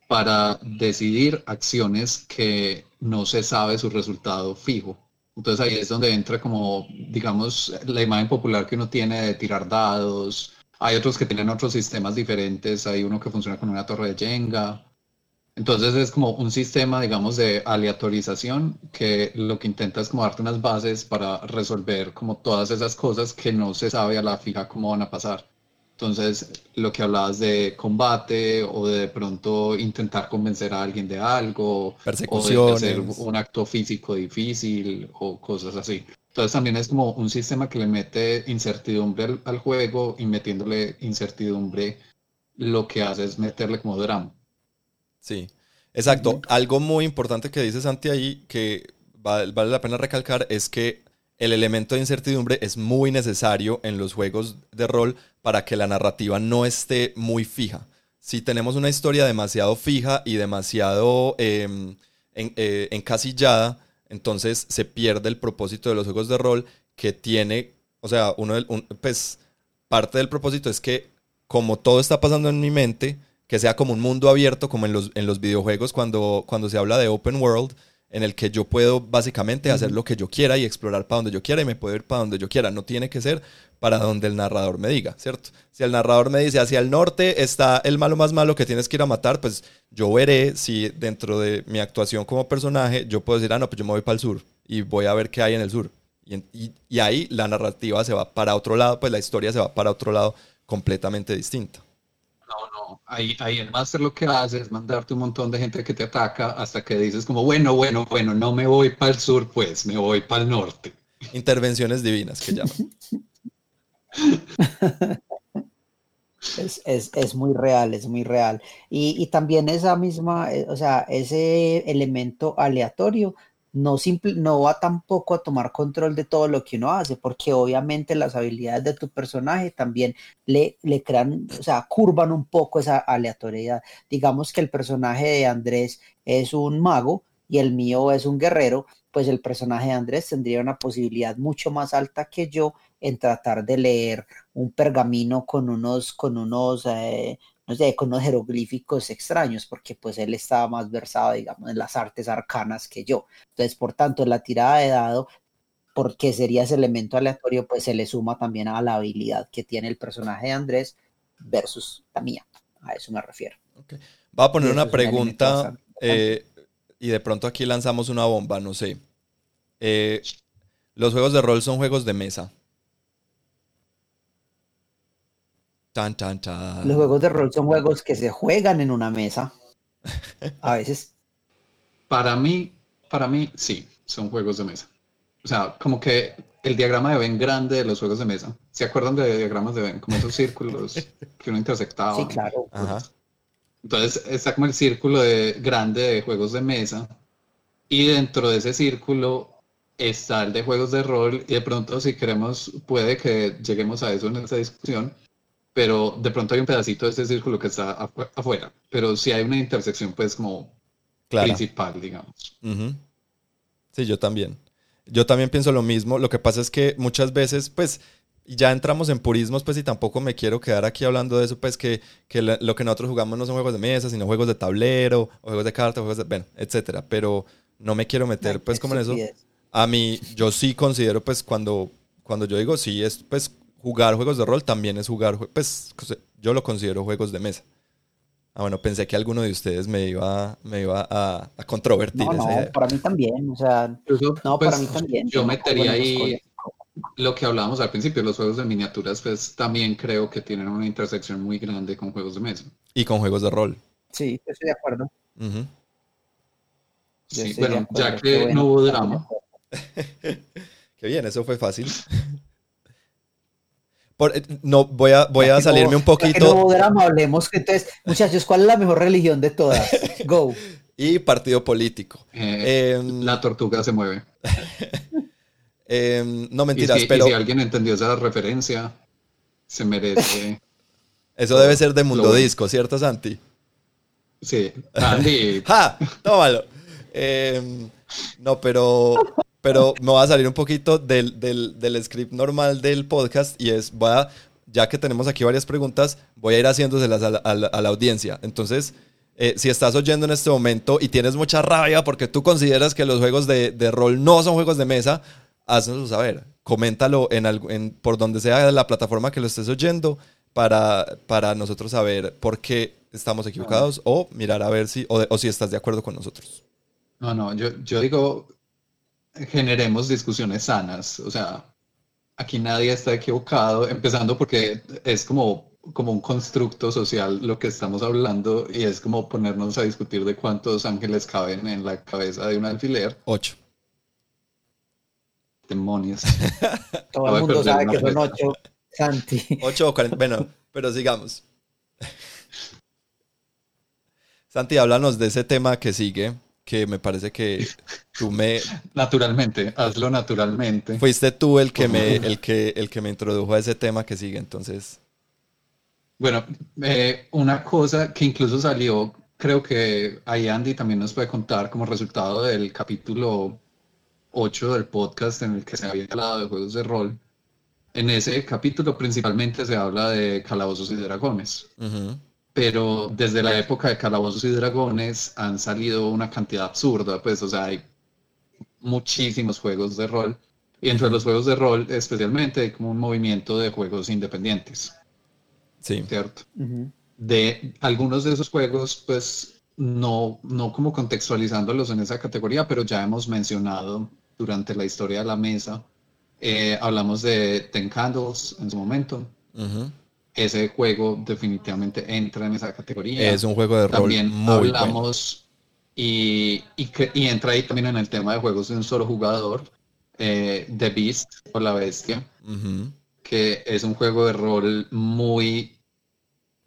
para decidir acciones que no se sabe su resultado fijo. Entonces ahí es donde entra como, digamos, la imagen popular que uno tiene de tirar dados. Hay otros que tienen otros sistemas diferentes. Hay uno que funciona con una torre de Jenga. Entonces es como un sistema, digamos, de aleatorización que lo que intenta es como darte unas bases para resolver como todas esas cosas que no se sabe a la fija cómo van a pasar. Entonces, lo que hablabas de combate o de, pronto intentar convencer a alguien de algo, o de hacer un acto físico difícil o cosas así. Entonces también es como un sistema que le mete incertidumbre al, al juego y metiéndole incertidumbre lo que hace es meterle como drama. Sí, exacto. Algo muy importante que dice Santi ahí, que vale, la pena recalcar, es que el elemento de incertidumbre es muy necesario en los juegos de rol para que la narrativa no esté muy fija. Si tenemos una historia demasiado fija y demasiado em, eh, encasillada, entonces se pierde el propósito de los juegos de rol que tiene, o sea, uno pues parte del propósito es que como todo está pasando en mi mente, que sea como un mundo abierto, como en los, en los videojuegos cuando, cuando se habla de open world, en el que yo puedo básicamente hacer lo que yo quiera y explorar para donde yo quiera y me puedo ir para donde yo quiera. No tiene que ser para donde el narrador me diga, ¿cierto? Si el narrador me dice hacia el norte está el malo más malo que tienes que ir a matar, pues yo veré si dentro de mi actuación como personaje yo puedo decir, ah, no, pues yo me voy para el sur y voy a ver qué hay en el sur. Y, y ahí la narrativa se va para otro lado, pues la historia se va para otro lado completamente distinta no, no. Ahí, ahí el máster lo que hace es mandarte un montón de gente que te ataca hasta que dices como, bueno, bueno, bueno, no me voy para el sur, pues me voy para el norte. Intervenciones divinas que llaman. Es, muy real, es muy real. Y, y, también esa misma, eh, o sea, ese elemento aleatorio no, simple, no va tampoco a tomar control de todo lo que uno hace, porque obviamente las habilidades de tu personaje también le, le crean, o sea, curvan un poco esa aleatoriedad. Digamos que el personaje de Andrés es un mago y el mío es un guerrero, pues el personaje de Andrés tendría una posibilidad mucho más alta que yo en tratar de leer un pergamino con unos, con unos eh, no sé, con unos jeroglíficos extraños, porque pues él estaba más versado, digamos, en las artes arcanas que yo. Entonces, por tanto, la tirada de dado porque sería ese elemento aleatorio, pues se le suma también a la habilidad que tiene el personaje de Andrés versus la mía. A eso me refiero. Va a poner una pregunta eh, y de pronto aquí lanzamos una bomba, no sé. Eh, los juegos de rol son juegos de mesa. Tan, tan, tan. Los juegos de rol son juegos que se juegan en una mesa. A veces. Para mí, para mí, sí, son juegos de mesa. O sea, como que el diagrama de Venn grande de los juegos de mesa. ¿Se acuerdan de diagramas de Venn? Como esos círculos que uno intersectaba. Sí, claro. Entonces está como el círculo de, grande de juegos de mesa. Y dentro de ese círculo está el de juegos de rol. Y de pronto, si queremos, puede que lleguemos a eso en esta discusión. Pero de pronto hay un pedacito de ese círculo que está afuera. Pero si hay una intersección, pues como principal, digamos. Sí, yo también. Yo también pienso lo mismo. Lo que pasa es que muchas veces, pues, ya entramos en purismos, pues, y tampoco me quiero quedar aquí hablando de eso, pues, que, lo que nosotros jugamos no son juegos de mesa, sino juegos de tablero, o juegos de cartas, juegos de, bueno, etcétera. Pero no me quiero meter, pues, como en eso. A mí, yo sí considero, pues, cuando, cuando yo digo sí, es, pues, jugar juegos de rol también es jugar, pues, yo lo considero juegos de mesa. Ah, bueno, pensé que alguno de ustedes me iba, me iba a, a controvertir. No, no, para mí también. O sea, no, para pues, mí también. Yo metería ahí lo que hablábamos al principio, los juegos de miniaturas, pues también creo que tienen una intersección muy grande con juegos de mesa. Y con juegos de rol. Sí, estoy de acuerdo. Sí, bueno, ya que no hubo drama. Qué bien, eso fue fácil. Eh, no, voy a, voy a salirme un poquito. no drama, hablemos. Entonces, muchachos, ¿cuál es la mejor religión de todas? Go. y partido político. Eh, em, la tortuga se mueve. Em, no mentiras, pero. si alguien entendió esa referencia, se merece. Eso debe ser de Mundo Disco, ¿cierto, Santi? Sí, Andy. ¡Ja! Tómalo. Em, no, pero pero me va a salir un poquito del, del, script normal del podcast y es, voy a, ya que tenemos aquí varias preguntas, voy a ir haciéndoselas a la, a la, audiencia. Entonces, eh, si estás oyendo en este momento y tienes mucha rabia porque tú consideras que los juegos de, de rol no son juegos de mesa, haznoslo saber. Coméntalo en, en, por donde sea la plataforma que lo estés oyendo para, para nosotros saber por qué estamos equivocados o mirar a ver si, o, o si estás de acuerdo con nosotros. No, no, yo, yo digo, generemos discusiones sanas. O sea, aquí nadie está equivocado, empezando porque es como, como un constructo social lo que estamos hablando y es como ponernos a discutir de cuántos ángeles caben en la cabeza de un alfiler. Ocho. Demonios. Todo el mundo sabe que son ocho, Santi. Ocho o cuarenta. Bueno, pero sigamos. Santi, háblanos de ese tema que sigue, que me parece que tú me... Naturalmente, hazlo naturalmente. Fuiste tú el que, me, el, que, el que me introdujo a ese tema que sigue, entonces... Bueno, eh, una cosa que incluso salió, creo que ahí Andy también nos puede contar como resultado del capítulo 8 del podcast en el que se había hablado de juegos de rol. En ese capítulo principalmente se habla de calabozos y dragones pero desde la época de Calabozos y Dragones han salido una cantidad absurda, pues, o sea, hay muchísimos juegos de rol, y entre los juegos de rol especialmente hay como un movimiento de juegos independientes. Sí. ¿Cierto? De algunos de esos juegos, pues, no, no como contextualizándolos en esa categoría, pero ya hemos mencionado durante la historia de la mesa, eh, hablamos de Ten Candles en su momento ese juego definitivamente entra en esa categoría. Es un juego de rol también muy hablamos y, y, entra ahí también en el tema de juegos de un solo jugador, eh, The Beast o La Bestia, que es un juego de rol muy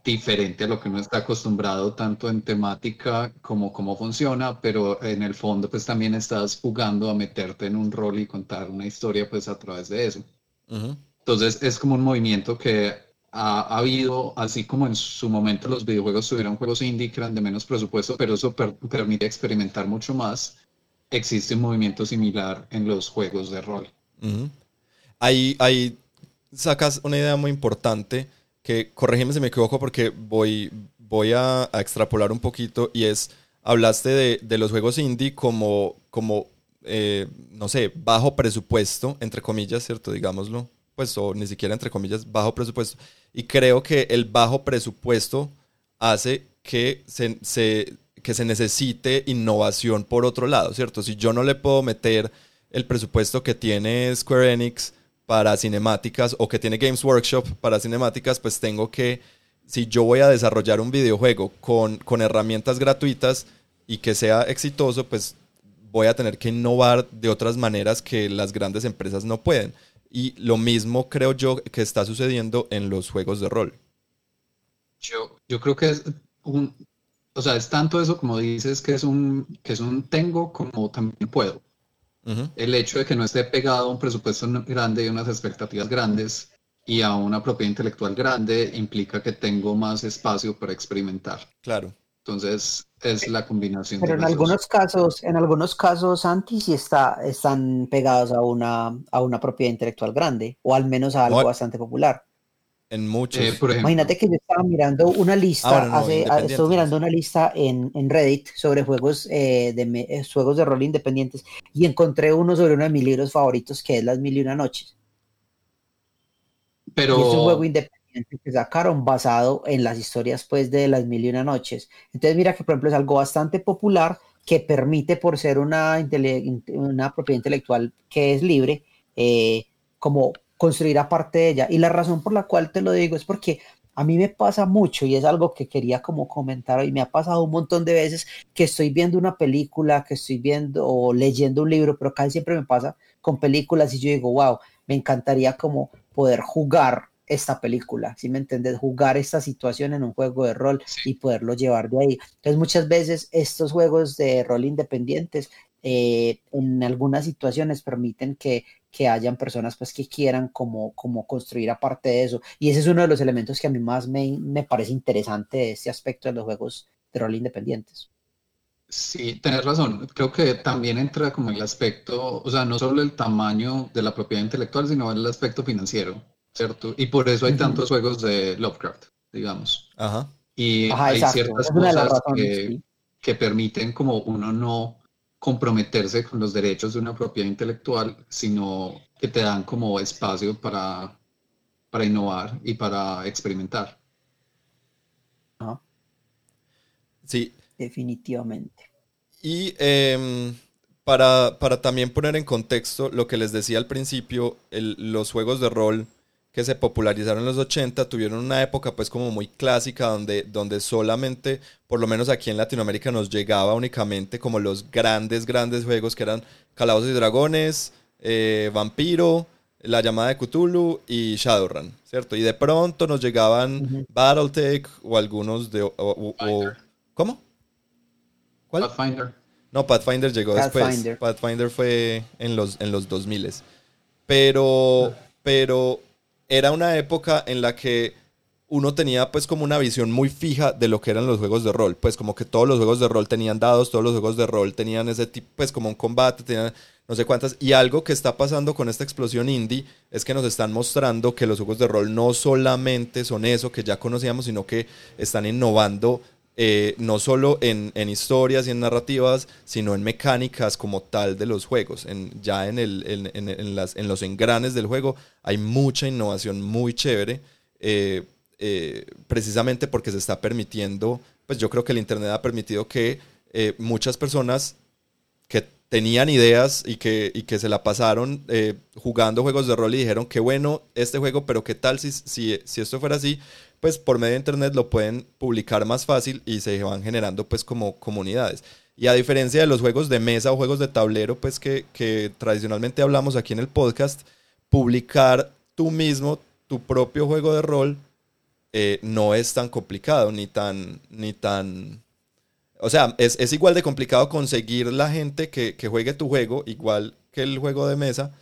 diferente a lo que uno está acostumbrado tanto en temática como cómo funciona, pero en el fondo pues también estás jugando a meterte en un rol y contar una historia pues a través de eso. Entonces es como un movimiento que ha, habido, así como en su momento los videojuegos tuvieron juegos indie que eran de menos presupuesto, pero eso permite experimentar mucho más, existe un movimiento similar en los juegos de rol. ahí, ahí sacas una idea muy importante que, corrígeme si me equivoco porque voy, voy a, extrapolar un poquito y es, hablaste de, de, los juegos indie como, como eh, no sé, bajo presupuesto, entre comillas, ¿cierto? Digámoslo, pues, o ni siquiera entre comillas, bajo presupuesto. Y creo que el bajo presupuesto hace que se, que se necesite innovación por otro lado, ¿cierto? Si yo no le puedo meter el presupuesto que tiene Square Enix para cinemáticas o que tiene Games Workshop para cinemáticas, pues tengo que, si yo voy a desarrollar un videojuego con, con herramientas gratuitas y que sea exitoso, pues voy a tener que innovar de otras maneras que las grandes empresas no pueden. Y lo mismo creo yo que está sucediendo en los juegos de rol. Yo, yo creo que es un, o sea, es tanto eso como dices que es un, que es un tengo como también puedo. El hecho de que no esté pegado a un presupuesto grande y unas expectativas grandes y a una propiedad intelectual grande implica que tengo más espacio para experimentar. Claro. Entonces, es la combinación. Pero en algunos casos, en algunos casos, Anti sí está, están pegados a una, a una propiedad intelectual grande, o al menos a algo bastante popular. En muchos. Eh, Imagínate que yo estaba mirando una lista, ah, hace, estuve mirando una lista en, en Reddit sobre juegos, eh, de, eh, juegos de rol independientes y encontré uno sobre uno de mis libros favoritos que es Las Mil y Una Noches. Pero... es un juego independiente que sacaron basado en las historias pues de las mil y una noches. Entonces mira que por ejemplo es algo bastante popular que permite por ser una, una propiedad intelectual que es libre, eh, como construir aparte de ella. Y la razón por la cual te lo digo es porque a mí me pasa mucho y es algo que quería como comentar y me ha pasado un montón de veces que estoy viendo una película, que estoy viendo o leyendo un libro, pero casi siempre me pasa con películas y yo digo, wow, me encantaría como poder jugar esta película, si me entiendes? Jugar esta situación en un juego de rol y poderlo llevar de ahí. Entonces muchas veces estos juegos de rol independientes eh, en algunas situaciones permiten que, que hayan personas pues que quieran como, como construir aparte de eso. Y ese es uno de los elementos que a mí más me, me parece interesante de este aspecto de los juegos de rol independientes. Sí, tienes razón. Creo que también entra como el aspecto, o sea, no solo el tamaño de la propiedad intelectual, sino el aspecto financiero. ¿Cierto? Y por eso hay tantos juegos de Lovecraft, digamos. Ajá. Y hay ciertas cosas que, que, permiten como uno no comprometerse con los derechos de una propiedad intelectual, sino que te dan como espacio para, para innovar y para experimentar. Sí. Definitivamente. Y em, para, para, también poner en contexto lo que les decía al principio, los juegos de rol que se popularizaron en los 80 tuvieron una época pues como muy clásica donde, donde solamente, por lo menos aquí en Latinoamérica, nos llegaba únicamente como los grandes, grandes juegos que eran Calabozos y Dragones, eh, Vampiro, La llamada de Cthulhu y Shadowrun, ¿cierto? Y de pronto nos llegaban Battletech o algunos de... ¿Cómo? ¿Cuál? Pathfinder. No, Pathfinder llegó después. Pathfinder fue en los, en los 2000. Pero, pero era una época en la que uno tenía pues como una visión muy fija de lo que eran los juegos de rol, pues como que todos los juegos de rol tenían dados, todos los juegos de rol tenían ese tipo, pues como un combate, tenían no sé cuántas, y algo que está pasando con esta explosión indie es que nos están mostrando que los juegos de rol no solamente son eso que ya conocíamos, sino que están innovando eh, no solo en, historias y en narrativas, sino en mecánicas como tal de los juegos. En, ya en, el, en, las, en los engranes del juego hay mucha innovación muy chévere, eh, eh, precisamente porque se está permitiendo, pues yo creo que el Internet ha permitido que muchas personas que tenían ideas y que, y que se la pasaron jugando juegos de rol y dijeron, qué bueno este juego, pero qué tal si, si, si esto fuera así, pues por medio de internet lo pueden publicar más fácil y se van generando pues como comunidades. Y a diferencia de los juegos de mesa o juegos de tablero, pues que, que tradicionalmente hablamos aquí en el podcast, publicar tú mismo tu propio juego de rol eh, no es tan complicado ni tan, ni tan... O sea, es, es igual de complicado conseguir la gente que, que juegue tu juego, igual que el juego de mesa,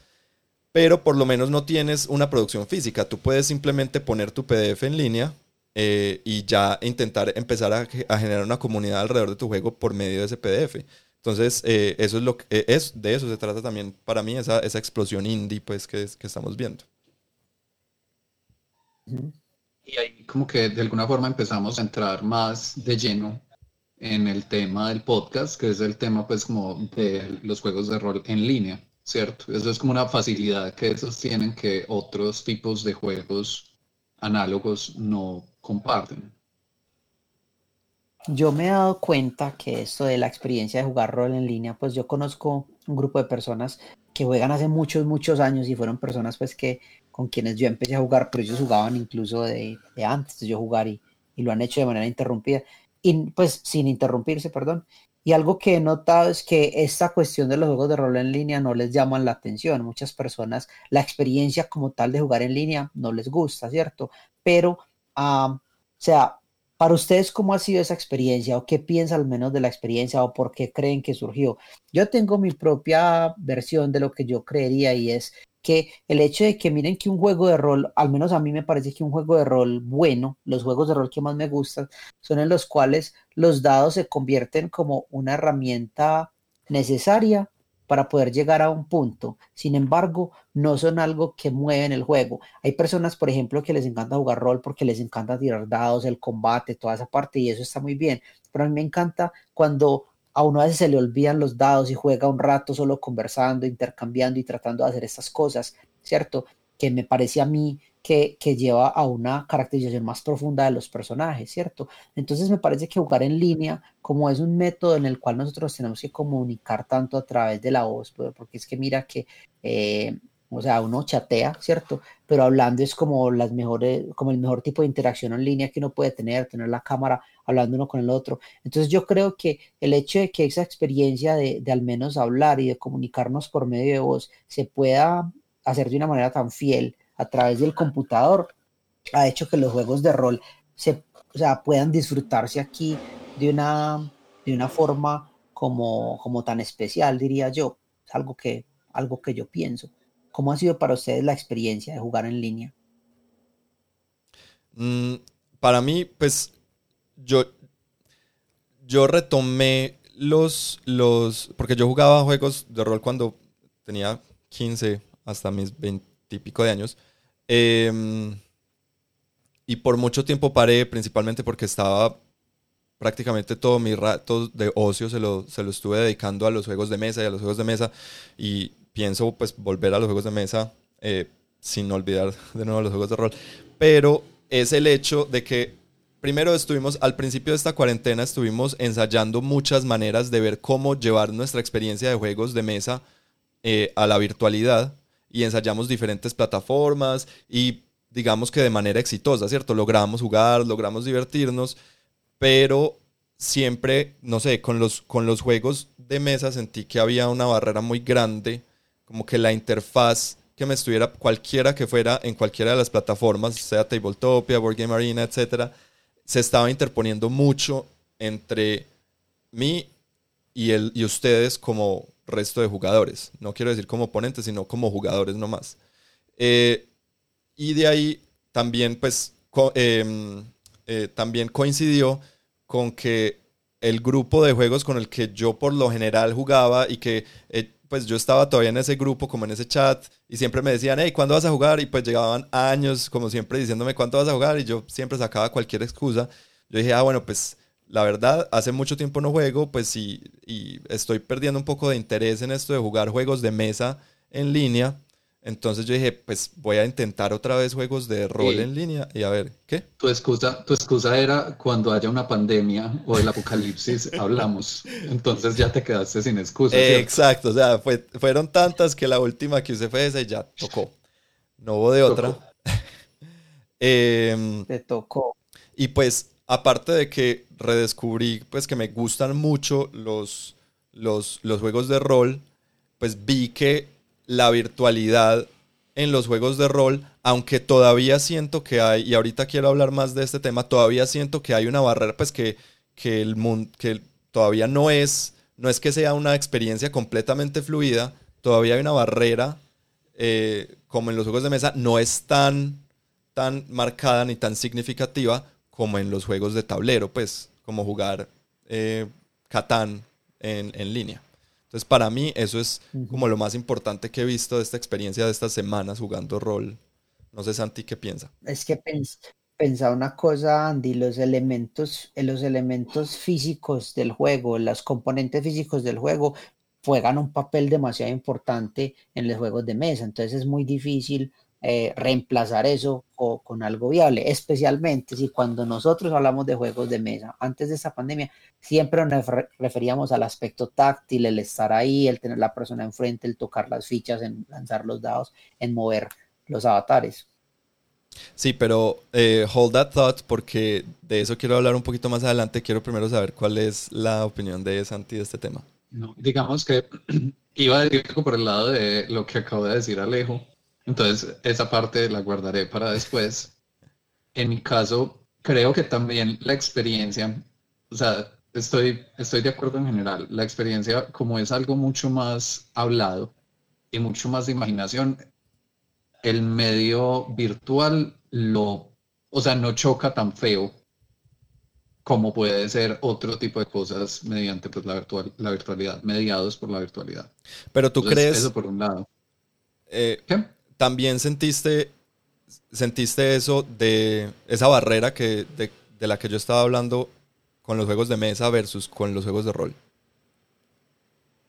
pero por lo menos no tienes una producción física. Tú puedes simplemente poner tu PDF en línea eh, y ya intentar empezar a, generar una comunidad alrededor de tu juego por medio de ese PDF. Entonces, eh, eso es lo que eh, es, de eso se trata también para mí, esa, esa explosión indie pues, que, que estamos viendo. Y ahí como que de alguna forma empezamos a entrar más de lleno en el tema del podcast, que es el tema pues como de los juegos de rol en línea, ¿cierto? Eso es como una facilidad que esos tienen que otros tipos de juegos análogos no comparten. Yo me he dado cuenta que esto de la experiencia de jugar rol en línea, pues yo conozco un grupo de personas que juegan hace muchos, muchos años y fueron personas pues que con quienes yo empecé a jugar, pero ellos jugaban incluso de, antes de yo jugar y, y, lo han hecho de manera interrumpida, y pues sin interrumpirse, perdón. Y algo que he notado es que esta cuestión de los juegos de rol en línea no les llama la atención. Muchas personas, la experiencia como tal de jugar en línea no les gusta, ¿cierto? Pero, o sea, para ustedes, ¿cómo ha sido esa experiencia o qué piensa al menos de la experiencia o por qué creen que surgió? Yo tengo mi propia versión de lo que yo creería y es que el hecho de que miren que un juego de rol, al menos a mí me parece que un juego de rol bueno, los juegos de rol que más me gustan, son en los cuales los dados se convierten como una herramienta necesaria para poder llegar a un punto. Sin embargo, no son algo que mueven el juego. Hay personas, por ejemplo, que les encanta jugar rol porque les encanta tirar dados, el combate, toda esa parte, y eso está muy bien. Pero a mí me encanta cuando a uno a veces se le olvidan los dados y juega un rato solo conversando, intercambiando y tratando de hacer estas cosas, ¿cierto? Que me parece a mí que, lleva a una caracterización más profunda de los personajes, ¿cierto? Entonces me parece que jugar en línea, como es un método en el cual nosotros tenemos que comunicar tanto a través de la voz, pues, porque es que mira que, eh, o sea, uno chatea, ¿cierto? Pero hablando es como las mejores, como el mejor tipo de interacción en línea que uno puede tener, tener la cámara hablando uno con el otro. Entonces yo creo que el hecho de que esa experiencia de, de al menos hablar y de comunicarnos por medio de voz se pueda hacer de una manera tan fiel, a través del computador ha hecho que los juegos de rol se, o sea, puedan disfrutarse aquí de una, de una forma como, como tan especial, diría yo. Es algo que, algo que yo pienso. ¿Cómo ha sido para ustedes la experiencia de jugar en línea? Mm, para mí, pues yo, yo retomé los, los, porque yo jugaba juegos de rol cuando tenía 15 hasta mis 20 y pico de años. Em, y por mucho tiempo paré, principalmente porque estaba prácticamente todo mi rato de ocio se lo, se lo estuve dedicando a los juegos de mesa y a los juegos de mesa. Y pienso pues volver a los juegos de mesa eh, sin olvidar de nuevo los juegos de rol. Pero es el hecho de que primero estuvimos, al principio de esta cuarentena, estuvimos ensayando muchas maneras de ver cómo llevar nuestra experiencia de juegos de mesa eh, a la virtualidad y ensayamos diferentes plataformas y digamos que de manera exitosa, ¿cierto? Logramos jugar, logramos divertirnos, pero siempre, no sé, con los, con los juegos de mesa sentí que había una barrera muy grande, como que la interfaz que me estuviera cualquiera que fuera en cualquiera de las plataformas, sea Tabletopia, Board Game Arena, etcétera, se estaba interponiendo mucho entre mí y, el, y ustedes como, resto de jugadores. No quiero decir como oponentes, sino como jugadores nomás. Eh, y de ahí también, pues, em, eh, también coincidió con que el grupo de juegos con el que yo por lo general jugaba y que eh, pues yo estaba todavía en ese grupo, como en ese chat, y siempre me decían, hey, ¿cuándo vas a jugar? Y pues llegaban años, como siempre, diciéndome, ¿cuándo vas a jugar? Y yo siempre sacaba cualquier excusa. Yo dije, ah, bueno, pues la verdad, hace mucho tiempo no juego, pues sí, y estoy perdiendo un poco de interés en esto de jugar juegos de mesa en línea. Entonces yo dije, pues voy a intentar otra vez juegos de rol en línea y a ver, ¿qué? Tu excusa, tu excusa era cuando haya una pandemia o el apocalipsis, hablamos. Entonces ya te quedaste sin excusa. exacto, o sea, fueron tantas que la última que usé fue esa y ya tocó. No hubo de otra. Em, te tocó. Y pues aparte de que redescubrí pues que me gustan mucho los, los, juegos de rol, pues vi que la virtualidad en los juegos de rol, aunque todavía siento que hay, y ahorita quiero hablar más de este tema, todavía siento que hay una barrera, pues que, que el mundo, que todavía no es, no es que sea una experiencia completamente fluida, todavía hay una barrera, eh, como en los juegos de mesa, no es tan, tan marcada ni tan significativa, como en los juegos de tablero, pues, como jugar eh, Catán en, en, línea. Entonces, para mí, eso es como lo más importante que he visto de esta experiencia de estas semanas jugando rol. No sé, Santi, ¿qué piensa? Es que pensar una cosa, Andy, los elementos, los elementos físicos del juego, los componentes físicos del juego juegan un papel demasiado importante en los juegos de mesa, entonces es muy difícil eh, reemplazar eso con algo viable, especialmente si cuando nosotros hablamos de juegos de mesa, antes de esta pandemia, siempre nos referíamos al aspecto táctil, el estar ahí, el tener la persona enfrente, el tocar las fichas, en lanzar los dados, en mover los avatares. Sí, pero eh, hold that thought porque de eso quiero hablar un poquito más adelante. Quiero primero saber cuál es la opinión de Santi de este tema. No, digamos que iba a decir por el lado de lo que acabo de decir Alejo entonces, esa parte la guardaré para después. En mi caso, creo que también la experiencia, o sea, estoy, estoy de acuerdo en general, la experiencia como es algo mucho más hablado y mucho más de imaginación, el medio virtual lo, o sea, no choca tan feo como puede ser otro tipo de cosas mediante pues, la, virtual, la virtualidad, mediados por la virtualidad. Pero tú crees... Eso por un lado. Eh, ¿Qué? También sentiste, sentiste eso de esa barrera que, de, la que yo estaba hablando con los juegos de mesa versus con los juegos de rol.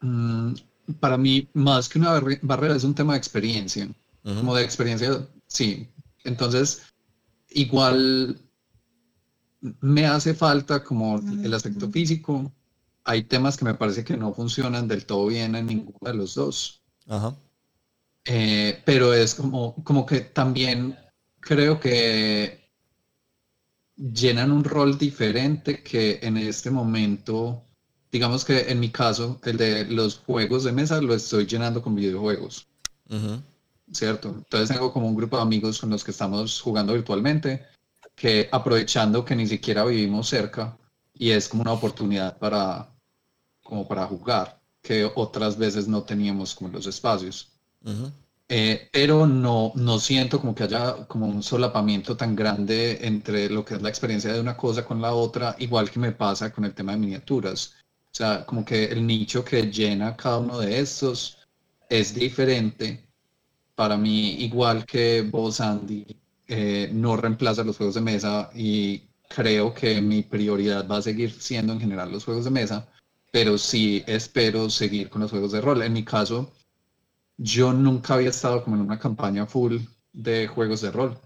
Mm, para mí, más que una barrera, es un tema de experiencia. Como de experiencia, sí. Entonces, igual me hace falta como el aspecto físico. Hay temas que me parece que no funcionan del todo bien en ninguno de los dos. Ajá. Eh, pero es como, como que también creo que llenan un rol diferente que en este momento, digamos que en mi caso, el de los juegos de mesa lo estoy llenando con videojuegos. ¿Cierto? Entonces tengo como un grupo de amigos con los que estamos jugando virtualmente, que aprovechando que ni siquiera vivimos cerca y es como una oportunidad para, como para jugar, que otras veces no teníamos como los espacios. Eh, pero no, no siento como que haya como un solapamiento tan grande entre lo que es la experiencia de una cosa con la otra, igual que me pasa con el tema de miniaturas. O sea, como que el nicho que llena cada uno de estos es diferente. Para mí, igual que vos, Andy, eh, no reemplaza los juegos de mesa y creo que mi prioridad va a seguir siendo en general los juegos de mesa, pero sí espero seguir con los juegos de rol. En mi caso, yo nunca había estado como en una campaña full de juegos de rol.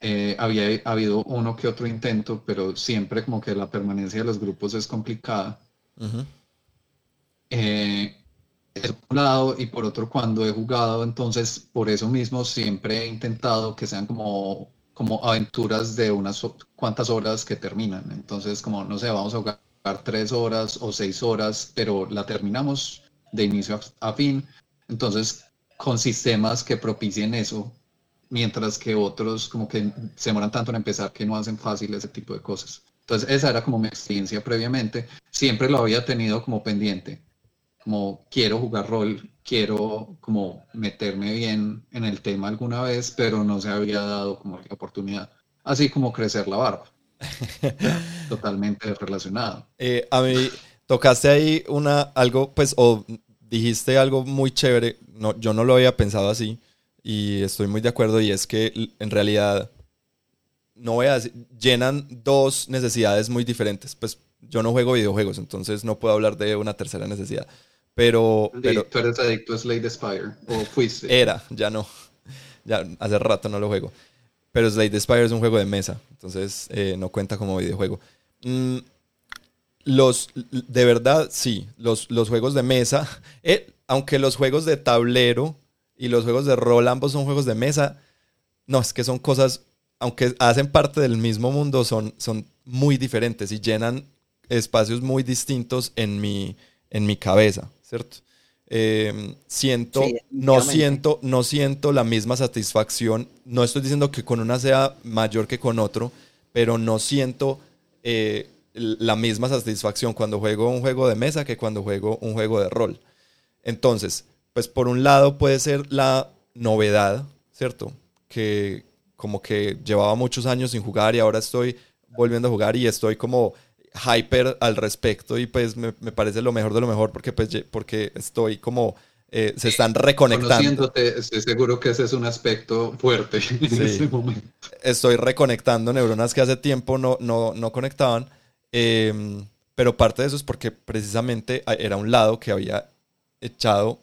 Eh, había habido uno que otro intento, pero siempre como que la permanencia de los grupos es complicada. Eh, por un lado, y por otro, cuando he jugado, entonces por eso mismo siempre he intentado que sean como, como aventuras de unas cuantas horas que terminan. Entonces, como no sé, vamos a jugar tres horas o seis horas, pero la terminamos de inicio a fin entonces, con sistemas que propicien eso, mientras que otros como que se demoran tanto en empezar que no hacen fácil ese tipo de cosas. Entonces, esa era como mi experiencia previamente. Siempre lo había tenido como pendiente. Como quiero jugar rol, quiero como meterme bien en el tema alguna vez, pero no se había dado como la oportunidad. Así como crecer la barba. Totalmente relacionado. Eh, a mí tocaste ahí una algo, pues, o dijiste algo muy chévere, no, yo no lo había pensado así y estoy muy de acuerdo y es que en realidad no voy a llenan dos necesidades muy diferentes. Pues yo no juego videojuegos, entonces no puedo hablar de una tercera necesidad. Pero, pero tú eres adicto a Slade Spire o fuiste. Era, ya no. Ya hace rato no lo juego. Pero Slade Spire es un juego de mesa, entonces eh, no cuenta como videojuego. Mm, los, de verdad, sí, los, los juegos de mesa, eh, aunque los juegos de tablero y los juegos de rol ambos son juegos de mesa, no, es que son cosas, aunque hacen parte del mismo mundo, son, son muy diferentes y llenan espacios muy distintos en mi, en mi cabeza, ¿cierto? Em, siento, no siento, no siento la misma satisfacción. No estoy diciendo que con una sea mayor que con otro, pero no siento eh, la misma satisfacción cuando juego un juego de mesa que cuando juego un juego de rol. Entonces, pues por un lado puede ser la novedad, ¿cierto? Que como que llevaba muchos años sin jugar y ahora estoy volviendo a jugar y estoy como hyper al respecto y pues me, parece lo mejor de lo mejor porque pues porque estoy como eh, se están reconectando. estoy seguro que ese es un aspecto fuerte en ese momento. Estoy reconectando neuronas que hace tiempo no, no, no conectaban, em, pero parte de eso es porque precisamente era un lado que había echado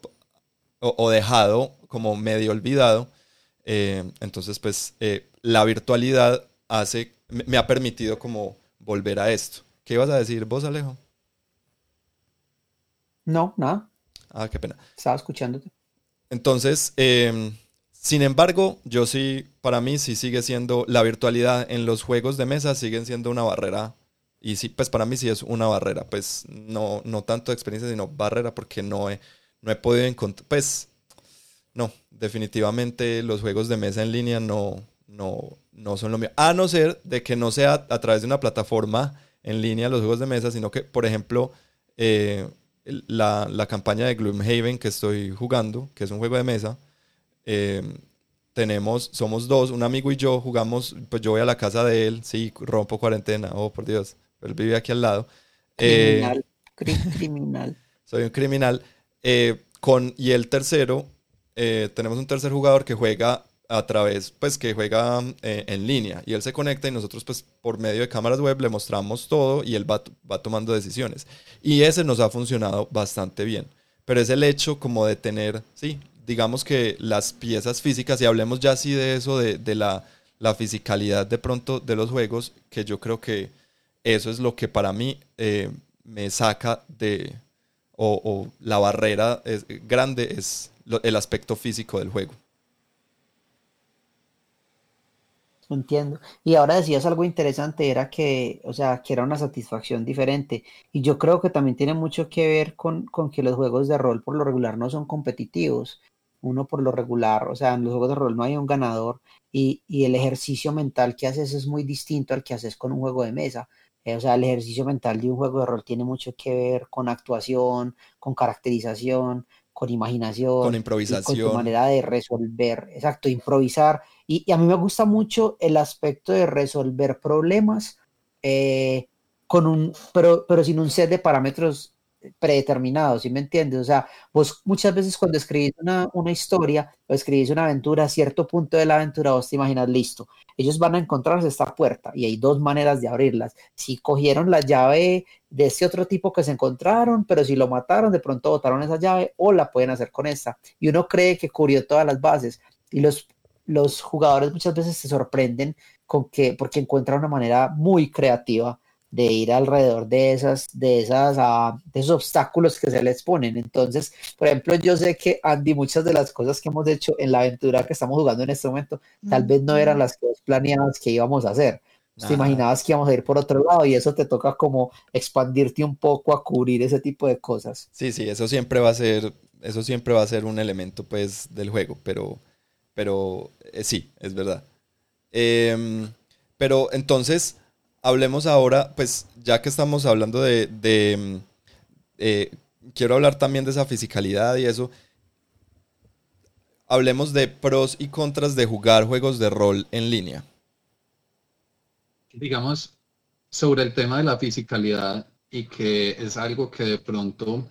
o, dejado como medio olvidado. Em, entonces, pues eh, la virtualidad hace, me ha permitido como volver a esto. ¿Qué ibas a decir vos, Alejo? No, nada. Ah, qué pena. Estaba escuchándote. Entonces, em, sin embargo, yo sí, para mí sí sigue siendo, la virtualidad en los juegos de mesa siguen siendo una barrera. Y sí, pues para mí sí es una barrera. Pues no, no tanto de experiencia, sino barrera porque no he, no he podido encontrar, pues no, definitivamente los juegos de mesa en línea no, no, no son lo mío. A no ser de que no sea a través de una plataforma en línea los juegos de mesa, sino que, por ejemplo, eh, la, campaña de Gloomhaven que estoy jugando, que es un juego de mesa, eh, tenemos, somos dos, un amigo y yo jugamos, pues yo voy a la casa de él, sí, rompo cuarentena, oh por Dios, él vive aquí al lado. Criminal, eh, criminal. Soy un criminal. Eh, con, y el tercero, tenemos un tercer jugador que juega a través, pues que juega eh, en línea y él se conecta y nosotros pues por medio de cámaras web le mostramos todo y él va, va tomando decisiones. Y ese nos ha funcionado bastante bien. Pero es el hecho como de tener, sí, digamos que las piezas físicas, y hablemos ya así de eso, de, de la, la, fisicalidad de pronto de los juegos, que yo creo que eso es lo que para mí eh, me saca de, o, la barrera es, grande, es el aspecto físico del juego. Entiendo. Y ahora decías algo interesante, era que, o sea, que era una satisfacción diferente. Y yo creo que también tiene mucho que ver con, con que los juegos de rol por lo regular no son competitivos. Uno por lo regular, o sea, en los juegos de rol no hay un ganador y, y el ejercicio mental que haces es muy distinto al que haces con un juego de mesa. Eh, o sea, el ejercicio mental de un juego de rol tiene mucho que ver con actuación, con caracterización, con imaginación, con improvisación, con tu manera de resolver, exacto, improvisar. Y, a mí me gusta mucho el aspecto de resolver problemas eh, con un, pero, pero sin un set de parámetros predeterminados, ¿sí me entiendes? O sea, vos muchas veces cuando escribís una, una, historia o escribís una aventura, a cierto punto de la aventura vos te imaginas, listo, ellos van a encontrarse esta puerta y hay dos maneras de abrirlas. Si cogieron la llave de ese otro tipo que se encontraron, pero si lo mataron, de pronto botaron esa llave o la pueden hacer con esta. Y uno cree que cubrió todas las bases y los los jugadores muchas veces se sorprenden con que, porque encuentran una manera muy creativa de ir alrededor de esas, de esas, ah, de esos obstáculos que se les ponen. Entonces, por ejemplo, yo sé que Andy, muchas de las cosas que hemos hecho en la aventura que estamos jugando en este momento, tal vez no eran las que planeabas que íbamos a hacer. Te imaginabas que íbamos a ir por otro lado y eso te toca como expandirte un poco a cubrir ese tipo de cosas. Sí, sí, eso siempre va a ser, eso siempre va a ser un elemento pues del juego, pero pero eh, sí, es verdad. Em, pero entonces, hablemos ahora, pues ya que estamos hablando de, em, eh, quiero hablar también de esa fisicalidad y eso. Hablemos de pros y contras de jugar juegos de rol en línea. Digamos, sobre el tema de la fisicalidad y que es algo que de pronto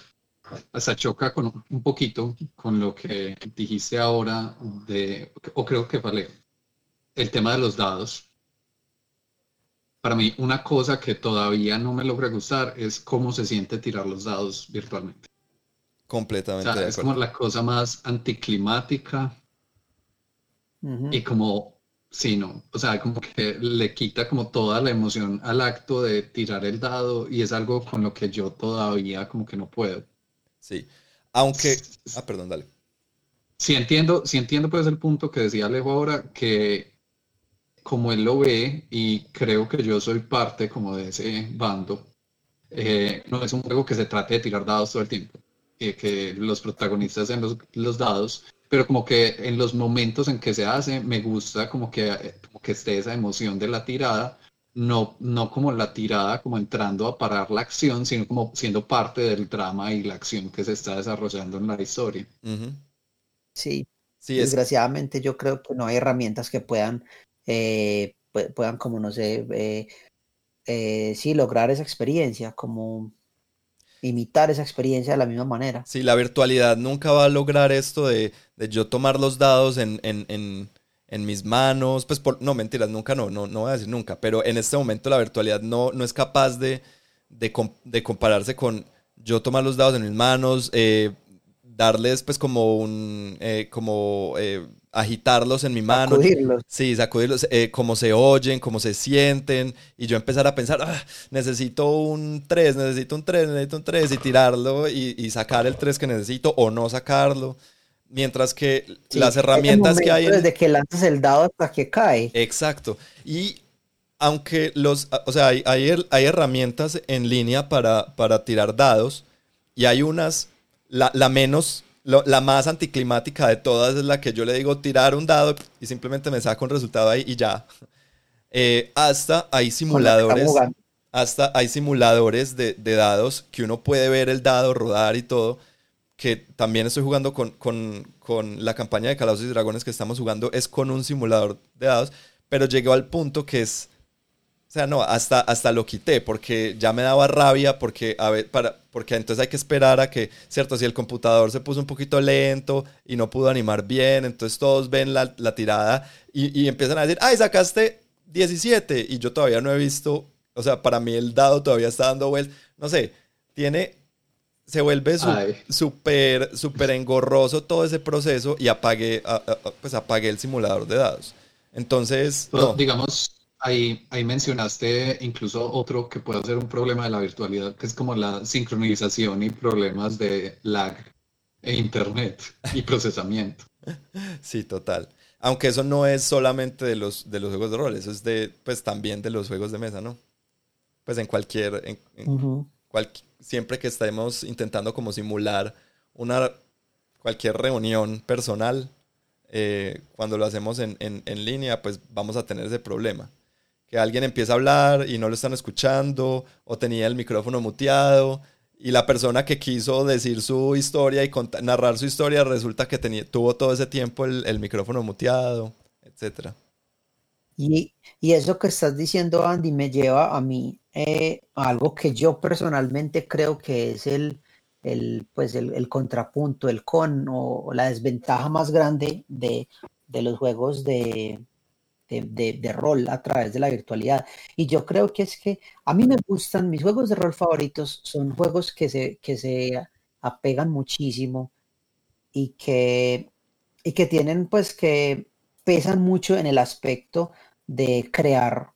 hasta choca con, un poquito con lo que dijiste ahora de, o creo que vale, el tema de los dados. Para mí, una cosa que todavía no me logra gustar es cómo se siente tirar los dados virtualmente. Completamente. es como la cosa más anticlimática y como, sí, no, o sea, como que le quita como toda la emoción al acto de tirar el dado y es algo con lo que yo todavía como que no puedo. Sí. Aunque. Ah, perdón, dale. Sí entiendo, sí entiendo pues el punto que decía Alejo ahora, que como él lo ve, y creo que yo soy parte como de ese bando, eh, no es un juego que se trate de tirar dados todo el tiempo, eh, que los protagonistas sean los, los, dados, pero como que en los momentos en que se hace, me gusta como que, como que esté esa emoción de la tirada, no, no como la tirada, como entrando a parar la acción, sino como siendo parte del drama y la acción que se está desarrollando en la historia. Sí, sí desgraciadamente yo creo que no hay herramientas que puedan, eh, puedan como no sé, eh, eh, sí, lograr esa experiencia, como... imitar esa experiencia de la misma manera. Sí, la virtualidad nunca va a lograr esto de, yo tomar los dados en, mis manos. Pues por, no, mentiras, nunca no, no, no voy a decir nunca, pero en este momento la virtualidad no, no es capaz de, de, compararse con yo tomar los dados en mis manos, eh, darles pues como un, como agitarlos en mi mano. Sacudirlos. Sí, sacudirlos, eh, cómo se oyen, cómo se sienten. Y yo empezar a pensar, ah, necesito un 3, necesito un 3, necesito un 3 y tirarlo y, sacar el 3 que necesito o no sacarlo. Mientras que las herramientas que hay... Desde que lanzas el dado hasta que cae. Exacto. Y aunque los, o sea, hay, hay, herramientas en línea para, para tirar dados y hay unas, la, la menos la más anticlimática de todas es la que yo le digo tirar un dado y simplemente me saco un resultado ahí y ya. Eh, hasta hay simuladores. Hasta hay simuladores de, dados que uno puede ver el dado rodar y todo. Que también estoy jugando con, con la campaña de Calabozos y Dragones que estamos jugando, es con un simulador de dados. Pero llegó al punto que es o sea, no, hasta, hasta lo quité porque ya me daba rabia porque, a ver, para, porque entonces hay que esperar a que, ¿cierto? Si el computador se puso un poquito lento y no pudo animar bien, entonces todos ven la, tirada y, empiezan a decir, ay, sacaste 17 y yo todavía no he visto, o sea, para mí el dado todavía está dando vueltas, no sé, tiene, se vuelve súper, súper engorroso todo ese proceso y apagué, pues apagué el simulador de dados. Entonces, no. digamos, Ahí, ahí mencionaste incluso otro que puede ser un problema de la virtualidad, que es como la sincronización y problemas de lag e internet y procesamiento. Sí, total. Aunque eso no es solamente de los, de los juegos de rol, eso es de, pues también de los juegos de mesa, ¿no? Pues en cualquier, en, siempre que estemos intentando como simular una, cualquier reunión personal, eh, cuando lo hacemos en, en, línea, pues vamos a tener ese problema que alguien empieza a hablar y no lo están escuchando o tenía el micrófono muteado y la persona que quiso decir su historia y narrar su historia resulta que tenía, tuvo todo ese tiempo el, micrófono muteado, etc. Y, eso que estás diciendo, Andy, me lleva a mí eh, a algo que yo personalmente creo que es el, el pues el, contrapunto, el con o, la desventaja más grande de, de los juegos de, de, rol a través de la virtualidad. Y yo creo que es que a mí me gustan, mis juegos de rol favoritos son juegos que se, que se apegan muchísimo y que, y que tienen pues que pesan mucho en el aspecto de crear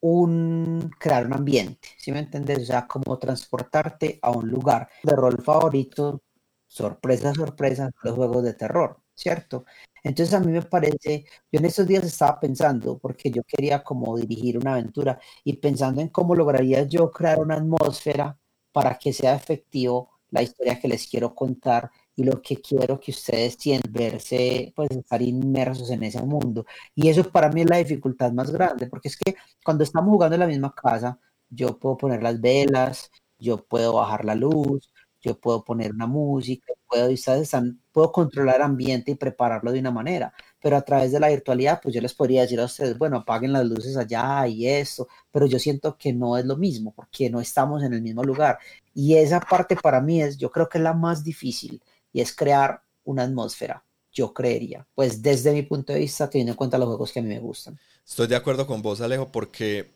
un, crear un ambiente, ¿sí me entiendes? O sea, como transportarte a un lugar de rol favorito, sorpresa, sorpresa, los juegos de terror, ¿cierto? Entonces a mí me parece, yo en estos días estaba pensando, porque yo quería como dirigir una aventura y pensando en cómo lograría yo crear una atmósfera para que sea efectivo la historia que les quiero contar y lo que quiero que ustedes sientan, verse, pues estar inmersos en ese mundo. Y eso para mí es la dificultad más grande, porque es que cuando estamos jugando en la misma casa, yo puedo poner las velas, yo puedo bajar la luz, yo puedo poner una música, puedo, están, puedo controlar ambiente y prepararlo de una manera, pero a través de la virtualidad, pues yo les podría decir a ustedes, bueno, apaguen las luces allá y esto, pero yo siento que no es lo mismo, porque no estamos en el mismo lugar. Y esa parte para mí es, yo creo que es la más difícil, y es crear una atmósfera, yo creería, pues desde mi punto de vista, teniendo en cuenta los juegos que a mí me gustan. Estoy de acuerdo con vos, Alejo, porque,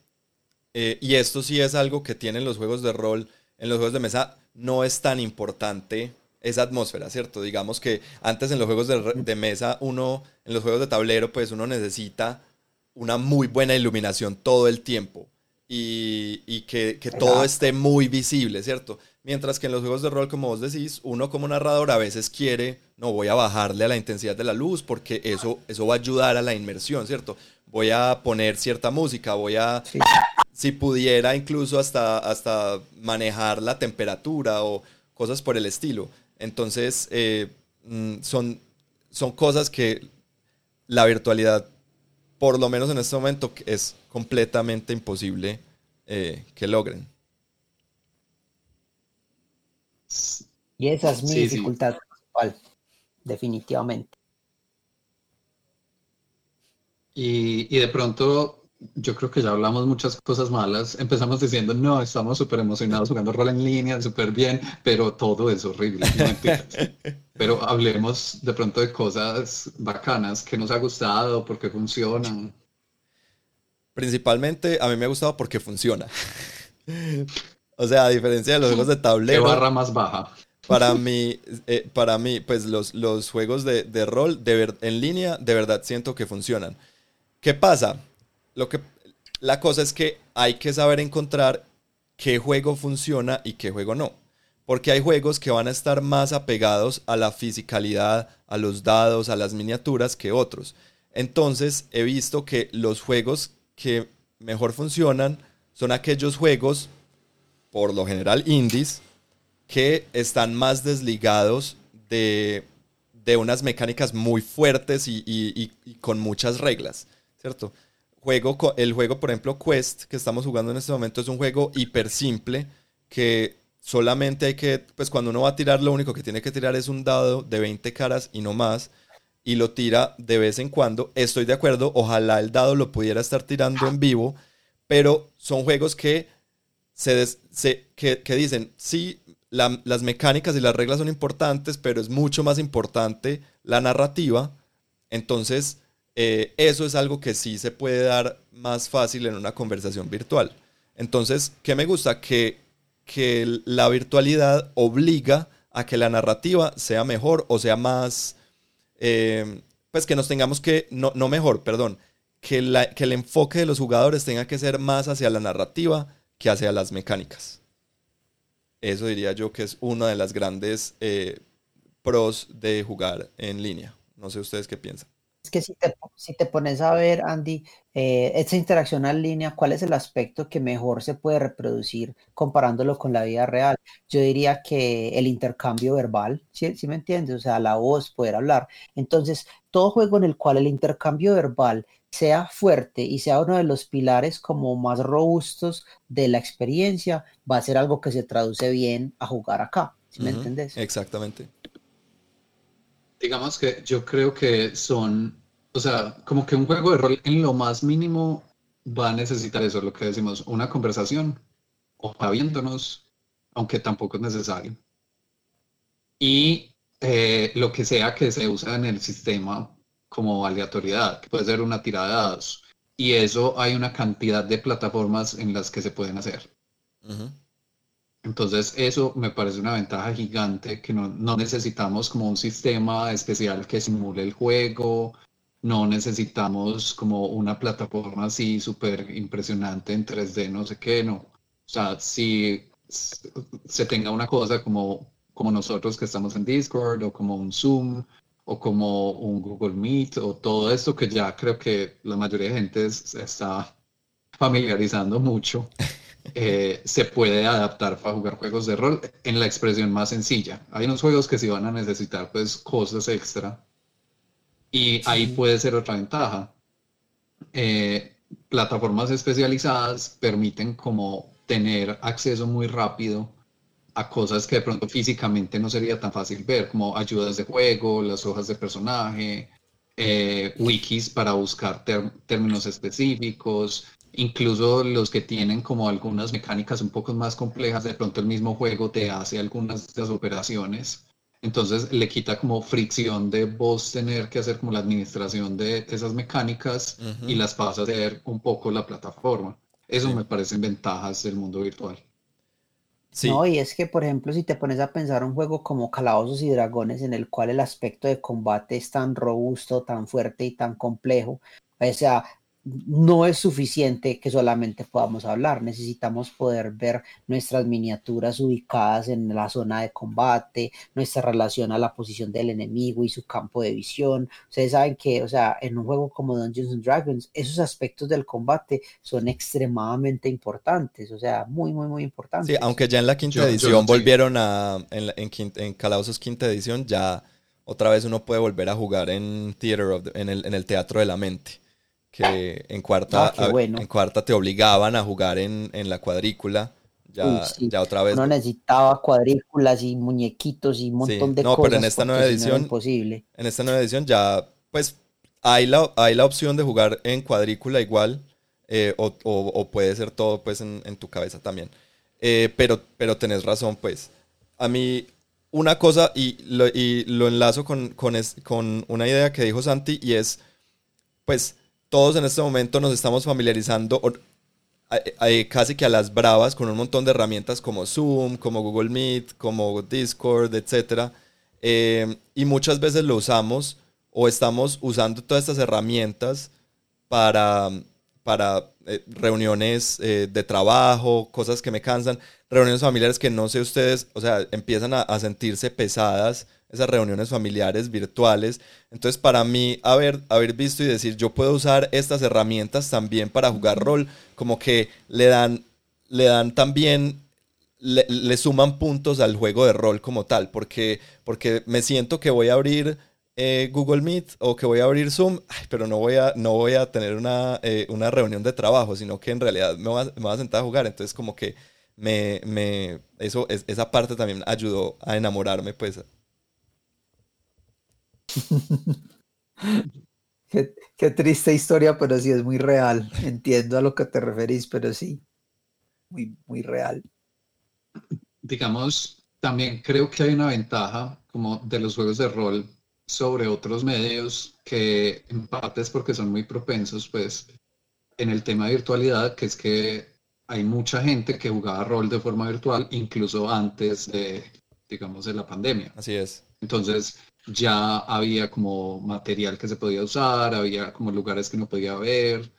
eh, y esto sí es algo que tienen los juegos de rol, en los juegos de mesa no es tan importante esa atmósfera, ¿cierto? Digamos que antes en los juegos de, mesa, uno, en los juegos de tablero, pues uno necesita una muy buena iluminación todo el tiempo y, que, todo esté muy visible, ¿cierto? Mientras que en los juegos de rol, como vos decís, uno como narrador a veces quiere, no voy a bajarle a la intensidad de la luz porque eso, eso va a ayudar a la inmersión, ¿cierto? Voy a poner cierta música, voy a, si pudiera incluso hasta, hasta manejar la temperatura o cosas por el estilo. Entonces, eh, mm, son, son cosas que la virtualidad, por lo menos en este momento, es completamente imposible eh, que logren. Y esa es mi dificultad principal, definitivamente. Y, y, de pronto yo creo que ya hablamos muchas cosas malas. Empezamos diciendo, no, estamos súper emocionados jugando rol en línea, súper bien, pero todo es horrible. pero hablemos de pronto de cosas bacanas que nos ha gustado, porque funcionan. Principalmente a mí me ha gustado porque funciona. o sea, a diferencia de los juegos de tablero. ¿Qué barra más baja? Para mí, eh, para mí pues los, los juegos de, de rol de en línea de verdad siento que funcionan. ¿Qué pasa? Lo que, la cosa es que hay que saber encontrar qué juego funciona y qué juego no. Porque hay juegos que van a estar más apegados a la fisicalidad, a los dados, a las miniaturas que otros. Entonces he visto que los juegos que mejor funcionan son aquellos juegos, por lo general indies, que están más desligados de, unas mecánicas muy fuertes y con muchas reglas, ¿cierto? Juego, el juego, por ejemplo, Quest, que estamos jugando en este momento, es un juego hiper simple que solamente hay que, pues cuando uno va a tirar, lo único que tiene que tirar es un dado de 20 caras y no más, y lo tira de vez en cuando. Estoy de acuerdo, ojalá el dado lo pudiera estar tirando en vivo, pero son juegos que, se, que, dicen, sí, las mecánicas y las reglas son importantes, pero es mucho más importante la narrativa. Entonces, eh, eso es algo que sí se puede dar más fácil en una conversación virtual. Entonces, ¿qué me gusta? Que, que la virtualidad obliga a que la narrativa sea mejor o sea más, eh, pues que nos tengamos que, no, no mejor, perdón, que, la, que, el enfoque de los jugadores tenga que ser más hacia la narrativa que hacia las mecánicas. Eso diría yo que es una de las grandes eh, pros de jugar en línea. No sé ustedes qué piensan. Es que si te, si te pones a ver, Andy, eh, esta interacción en línea, ¿cuál es el aspecto que mejor se puede reproducir comparándolo con la vida real? Yo diría que el intercambio verbal, ¿sí, ¿sí me entiendes? O sea, la voz, poder hablar. Entonces, todo juego en el cual el intercambio verbal sea fuerte y sea uno de los pilares como más robustos de la experiencia, va a ser algo que se traduce bien a jugar acá. ¿Sí me entiendes? Exactamente digamos que yo creo que son, o sea, como que un juego de rol en lo más mínimo va a necesitar eso, lo que decimos, una conversación, o viéndonos, aunque tampoco es necesario. Y eh, lo que sea que se usa en el sistema como aleatoriedad, que puede ser una tirada de dados. Y eso hay una cantidad de plataformas en las que se pueden hacer. Entonces eso me parece una ventaja gigante que no, necesitamos como un sistema especial que simule el juego, no necesitamos como una plataforma así súper impresionante en 3D, no sé qué, no. O sea, si se tenga una cosa como, como nosotros que estamos en Discord o como un Zoom o como un Google Meet o todo esto que ya creo que la mayoría de gente está familiarizando mucho. Eh, se puede adaptar para jugar juegos de rol en la expresión más sencilla. Hay unos juegos que sí van a necesitar pues cosas extra y ahí puede ser otra ventaja. Eh, plataformas especializadas permiten como tener acceso muy rápido a cosas que de pronto físicamente no sería tan fácil ver, como ayudas de juego, las hojas de personaje, eh, wikis para buscar términos específicos, incluso los que tienen como algunas mecánicas un poco más complejas, de pronto el mismo juego te hace algunas de las operaciones. Entonces le quita como fricción de vos tener que hacer como la administración de esas mecánicas y las pasa a hacer un poco la plataforma. Eso me parecen ventajas del mundo virtual. Sí. No, y es que, por ejemplo, si te pones a pensar un juego como Calabozos y Dragones, en el cual el aspecto de combate es tan robusto, tan fuerte y tan complejo, o sea, no es suficiente que solamente podamos hablar, necesitamos poder ver nuestras miniaturas ubicadas en la zona de combate, nuestra relación a la posición del enemigo y su campo de visión. Ustedes saben que, o sea, en un juego como Dungeons and Dragons, esos aspectos del combate son extremadamente importantes, o sea, muy, muy, muy importantes. Sí, aunque ya en la quinta edición volvieron a, en, en, Calabozos quinta edición, ya otra vez uno puede volver a jugar en, theater en, el, en el teatro de la mente que en cuarta, ah, en cuarta te obligaban a jugar en, la cuadrícula. Ya, ya otra vez. No necesitaba cuadrículas y muñequitos y un montón de cosas. No, pero en esta nueva edición. En esta nueva edición ya, pues, hay la, hay la opción de jugar en cuadrícula igual. eh, o, puede ser todo pues en, tu cabeza también. Eh, pero, pero tenés razón, pues. A mí, una cosa, y lo, y lo enlazo con, con, con una idea que dijo Santi, y es, pues, todos en este momento nos estamos familiarizando casi que a las bravas con un montón de herramientas como Zoom, como Google Meet, como Discord, etc. Eh, y muchas veces lo usamos o estamos usando todas estas herramientas para, para eh, reuniones eh, de trabajo, cosas que me cansan, reuniones familiares que no sé ustedes, o sea, empiezan a, sentirse pesadas, esas reuniones familiares virtuales. Entonces, para mí, haber, haber visto y decir, yo puedo usar estas herramientas también para jugar rol, como que le dan, le dan también le, le, suman puntos al juego de rol como tal, porque, porque me siento que voy a abrir eh, Google Meet o que voy a abrir Zoom, pero no voy a, no voy a tener una, eh, una reunión de trabajo, sino que en realidad me voy, a, me voy, a, sentar a jugar. Entonces como que me, me eso, es, esa parte también ayudó a enamorarme, pues. qué, qué triste historia, pero sí es muy real. Entiendo a lo que te referís, pero sí, muy, muy real. Digamos, también creo que hay una ventaja como de los juegos de rol sobre otros medios que en parte es porque son muy propensos, pues, en el tema de virtualidad, que es que hay mucha gente que jugaba rol de forma virtual incluso antes de, digamos, de la pandemia. Así es. Entonces, ya había como material que se podía usar, había como lugares que no podía ver,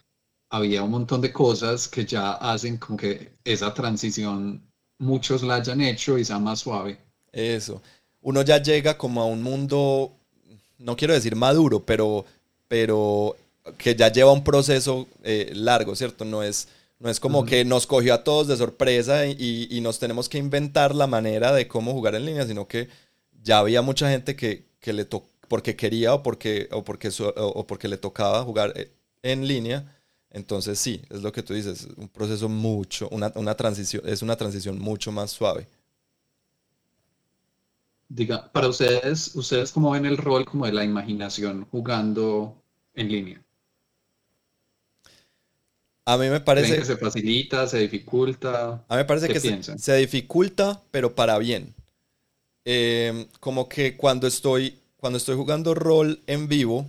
había un montón de cosas que ya hacen como que esa transición muchos la hayan hecho y sea más suave. Eso. Uno ya llega como a un mundo no quiero decir maduro, pero, pero que ya lleva un proceso eh, largo, ¿cierto? No es, no es como que nos cogió a todos de sorpresa y, nos tenemos que inventar la manera de cómo jugar en línea, sino que ya había mucha gente que, le tocó porque quería o porque, o, porque, o porque le tocaba jugar eh, en línea. Entonces sí, es lo que tú dices, un proceso mucho, una, una transición, es una transición mucho más suave diga, para ustedes, ¿ustedes cómo ven el rol como de la imaginación jugando en línea? A mí me parece... que se facilita, se dificulta? A mí me parece que se, dificulta, pero para bien. Em, como que cuando estoy, cuando estoy jugando rol en vivo,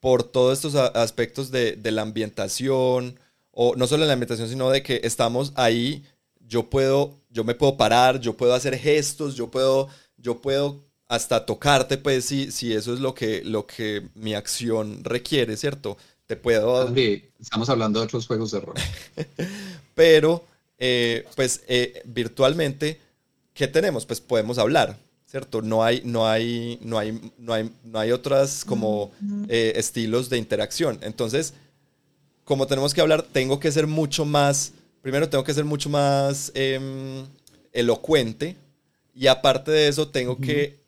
por todos estos aspectos de, de la ambientación, o no solo la ambientación, sino de que estamos ahí, yo puedo yo me puedo parar, yo puedo hacer gestos, yo puedo, yo puedo hasta tocarte, pues, si, si eso es lo que, lo que mi acción requiere, ¿cierto? Te puedo... estamos hablando de otros juegos de rol. Pero, eh, pues, eh, virtualmente, ¿qué tenemos? Pues podemos hablar, ¿cierto? No hay, no hay, no hay, no hay, no hay otras como eh, estilos de interacción. Entonces, como tenemos que hablar, tengo que ser mucho más primero tengo que ser mucho más em, elocuente y aparte de eso tengo que,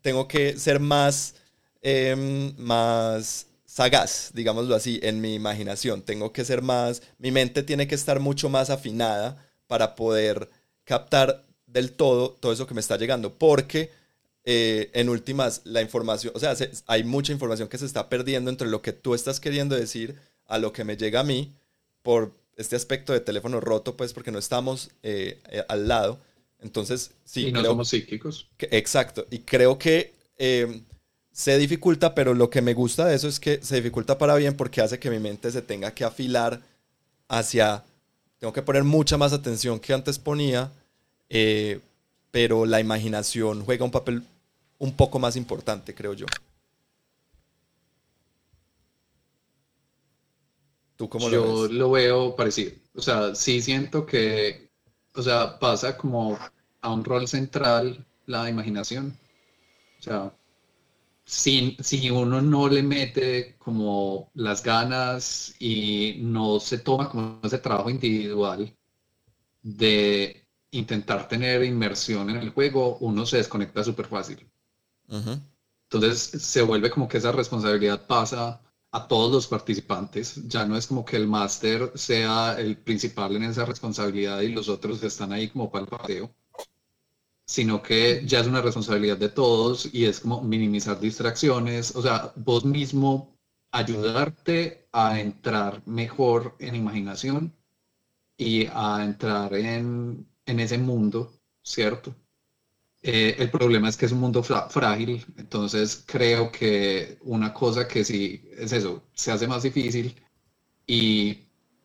tengo que ser más, em, más sagaz, digámoslo así, en mi imaginación. Tengo que ser más, mi mente tiene que estar mucho más afinada para poder captar del todo todo eso que me está llegando, porque eh, en últimas la información, o sea, hay mucha información que se está perdiendo entre lo que tú estás queriendo decir a lo que me llega a mí por este aspecto de teléfono roto, pues porque no estamos eh, eh, al lado. Entonces, sí. Y no somos psíquicos. exacto. Y creo que se dificulta, pero lo que me gusta de eso es que se dificulta para bien porque hace que mi mente se tenga que afilar hacia... Tengo que poner mucha más atención que antes ponía, eh, pero la imaginación juega un papel un poco más importante, creo yo. Yo lo veo parecido. O sea, sí siento que, o sea, pasa como a un rol central la imaginación. O sea, si, si uno no le mete como las ganas y no se toma como ese trabajo individual de intentar tener inmersión en el juego, uno se desconecta súper fácil. Entonces se vuelve como que esa responsabilidad pasa a todos los participantes. Ya no es como que el máster sea el principal en esa responsabilidad y los otros están ahí como para el paseo, sino que ya es una responsabilidad de todos y es como minimizar distracciones. O sea, vos mismo ayudarte a entrar mejor en imaginación y a entrar en, ese mundo, ¿cierto? Eh, el problema es que es un mundo frágil, entonces creo que una cosa que sí es eso, se hace más difícil y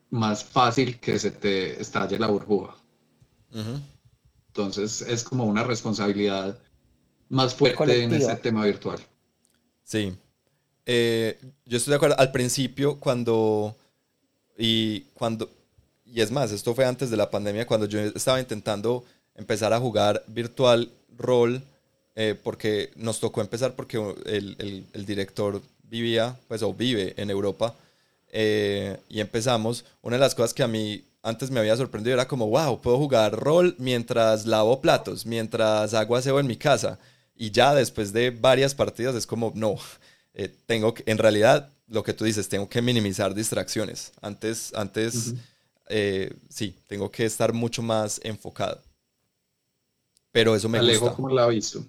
más fácil que se te estalle la burbuja. Entonces es como una responsabilidad más fuerte en ese tema virtual. Sí. Eh, yo estoy de acuerdo. Al principio, cuando. Y cuando. Y es más, esto fue antes de la pandemia, cuando yo estaba intentando empezar a jugar virtual rol, eh, porque nos tocó empezar porque el, el, director vivía, pues, o vive en Europa. Eh, y empezamos. Una de las cosas que a mí antes me había sorprendido era como, wow, puedo jugar rol mientras lavo platos, mientras hago aseo en mi casa. Y ya después de varias partidas es como, no, eh, tengo que, en realidad, lo que tú dices, tengo que minimizar distracciones. Antes, antes, eh, sí, tengo que estar mucho más enfocado. Pero eso me Alejo, gusta. ¿cómo la ha visto?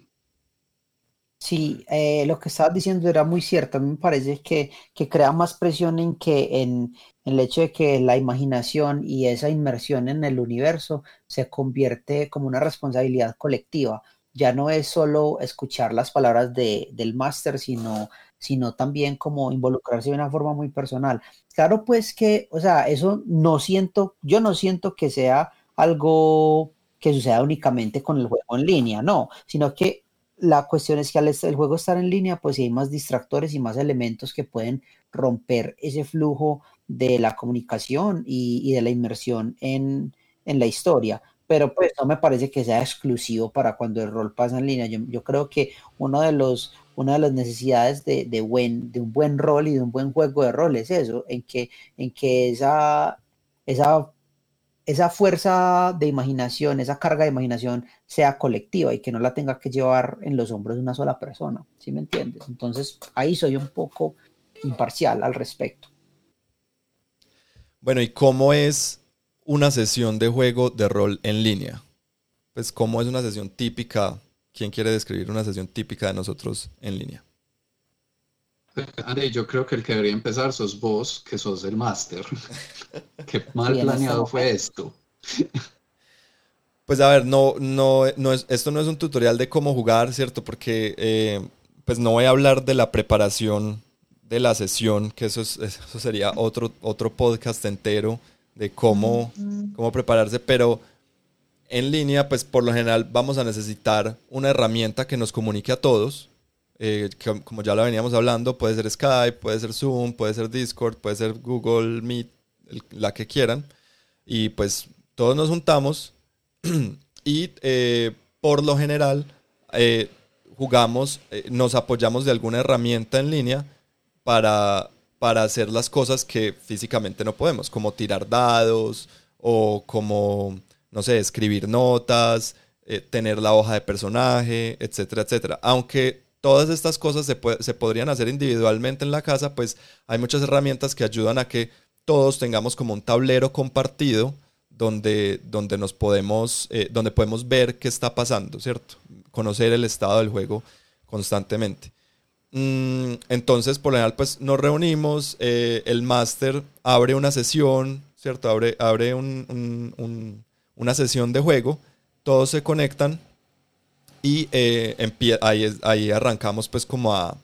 Sí, eh, lo que estabas diciendo era muy cierto. A mí me parece que, que crea más presión en que en, el hecho de que la imaginación y esa inmersión en el universo se convierte como una responsabilidad colectiva. Ya no es solo escuchar las palabras de, del máster, sino, sino también como involucrarse de una forma muy personal. Claro, pues que, o sea, eso no siento, yo no siento que sea algo que suceda únicamente con el juego en línea, no, sino que la cuestión es que al el juego estar en línea, pues hay más distractores y más elementos que pueden romper ese flujo de la comunicación y, de la inmersión en, la historia. Pero pues no me parece que sea exclusivo para cuando el rol pasa en línea. Yo, creo que uno de los, una de las necesidades de, de, un buen rol y de un buen juego de rol es eso, en que, en que esa, esa esa fuerza de imaginación, esa carga de imaginación sea colectiva y que no la tenga que llevar en los hombros de una sola persona, ¿sí me entiendes? Entonces ahí soy un poco imparcial al respecto. Bueno, ¿y cómo es una sesión de juego de rol en línea? Pues cómo es una sesión típica, ¿quién quiere describir una sesión típica de nosotros en línea? Andy, yo creo que el que debería empezar sos vos, que sos el máster. Qué mal planeado fue esto. Pues a ver, no, no, no es, esto no es un tutorial de cómo jugar, ¿cierto? Porque eh, pues no voy a hablar de la preparación de la sesión, que eso, eso sería otro, otro podcast entero de cómo, cómo prepararse, pero en línea, pues por lo general vamos a necesitar una herramienta que nos comunique a todos, eh, como ya lo veníamos hablando, puede ser Skype, puede ser Zoom, puede ser Discord, puede ser Google Meet, la que quieran. Y pues todos nos juntamos y eh, por lo general eh, jugamos, nos apoyamos de alguna herramienta en línea para, para hacer las cosas que físicamente no podemos, como tirar dados o como, no sé, escribir notas, tener la hoja de personaje, etcétera, etcétera. Aunque todas estas cosas se, se, podrían hacer individualmente en la casa, pues hay muchas herramientas que ayudan a que todos tengamos como un tablero compartido donde, donde nos podemos, eh, donde podemos ver qué está pasando, ¿cierto? Conocer el estado del juego constantemente. Mm, entonces, por lo general, pues nos reunimos, eh, el máster abre una sesión, ¿cierto? Abre, abre una sesión de juego, todos se conectan y eh, ahí, ahí arrancamos pues como a,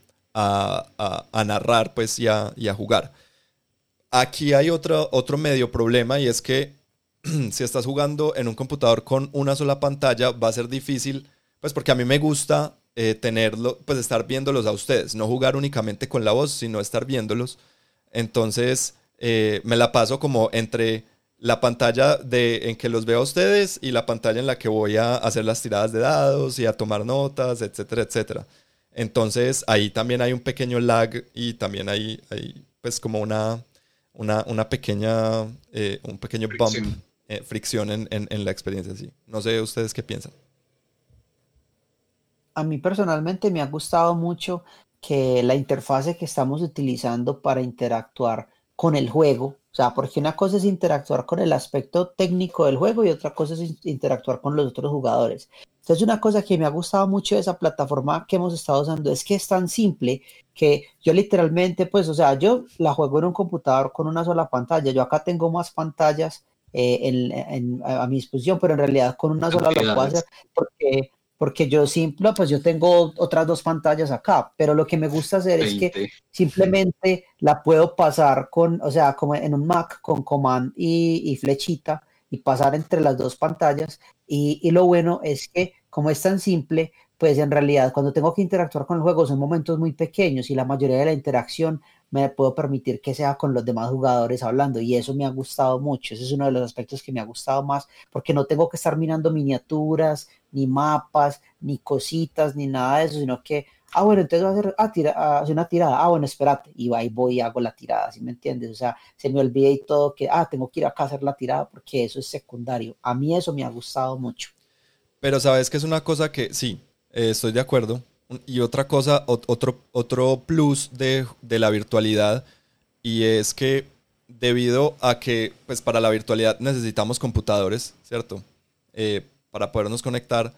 narrar pues y a, jugar. Aquí hay otro, otro medio problema y es que si estás jugando en un computador con una sola pantalla va a ser difícil, pues porque a mí me gusta eh, tenerlo, pues estar viéndolos a ustedes, no jugar únicamente con la voz, sino estar viéndolos. Entonces eh, me la paso como entre la pantalla de, en que los veo a ustedes y la pantalla en la que voy a hacer las tiradas de dados y a tomar notas, etcétera, etcétera. Entonces ahí también hay un pequeño lag y también hay, hay pues como una, una, pequeña, eh, un pequeño bump, eh, fricción en, en, la experiencia. Sí. No sé ustedes qué piensan. A mí personalmente me ha gustado mucho que la interfase que estamos utilizando para interactuar con el juego O sea, porque una cosa es interactuar con el aspecto técnico del juego y otra cosa es interactuar con los otros jugadores. Entonces, una cosa que me ha gustado mucho de esa plataforma que hemos estado usando es que es tan simple que yo literalmente, pues, o sea, yo la juego en un computador con una sola pantalla. Yo acá tengo más pantallas eh, a mi disposición, pero en realidad con una sola lo puedo hacer porque porque yo simple, pues yo tengo otras dos pantallas acá, pero lo que me gusta hacer es que simplemente la puedo pasar con, o sea, como en un Mac con command y, flechita y pasar entre las dos pantallas. Y, y, lo bueno es que como es tan simple, pues en realidad cuando tengo que interactuar con el juego son momentos muy pequeños y la mayoría de la interacción me puedo permitir que sea con los demás jugadores hablando y eso me ha gustado mucho, ese es uno de los aspectos que me ha gustado más porque no tengo que estar mirando miniaturas, ni mapas, ni cositas, ni nada de eso, sino que, ah, bueno, entonces voy a hacer, ah, tira, ah, una tirada, ah, bueno, espérate, y y voy y hago la tirada, ¿sí me entiendes? O sea, se me olvida y todo que, ah, tengo que ir acá a hacer la tirada porque eso es secundario. A mí eso me ha gustado mucho. Pero sabes que es una cosa que, sí, eh, estoy de acuerdo, y otra cosa, otro, otro plus de, la virtualidad, y es que debido a que pues para la virtualidad necesitamos computadores, ¿cierto? Eh, para podernos conectar,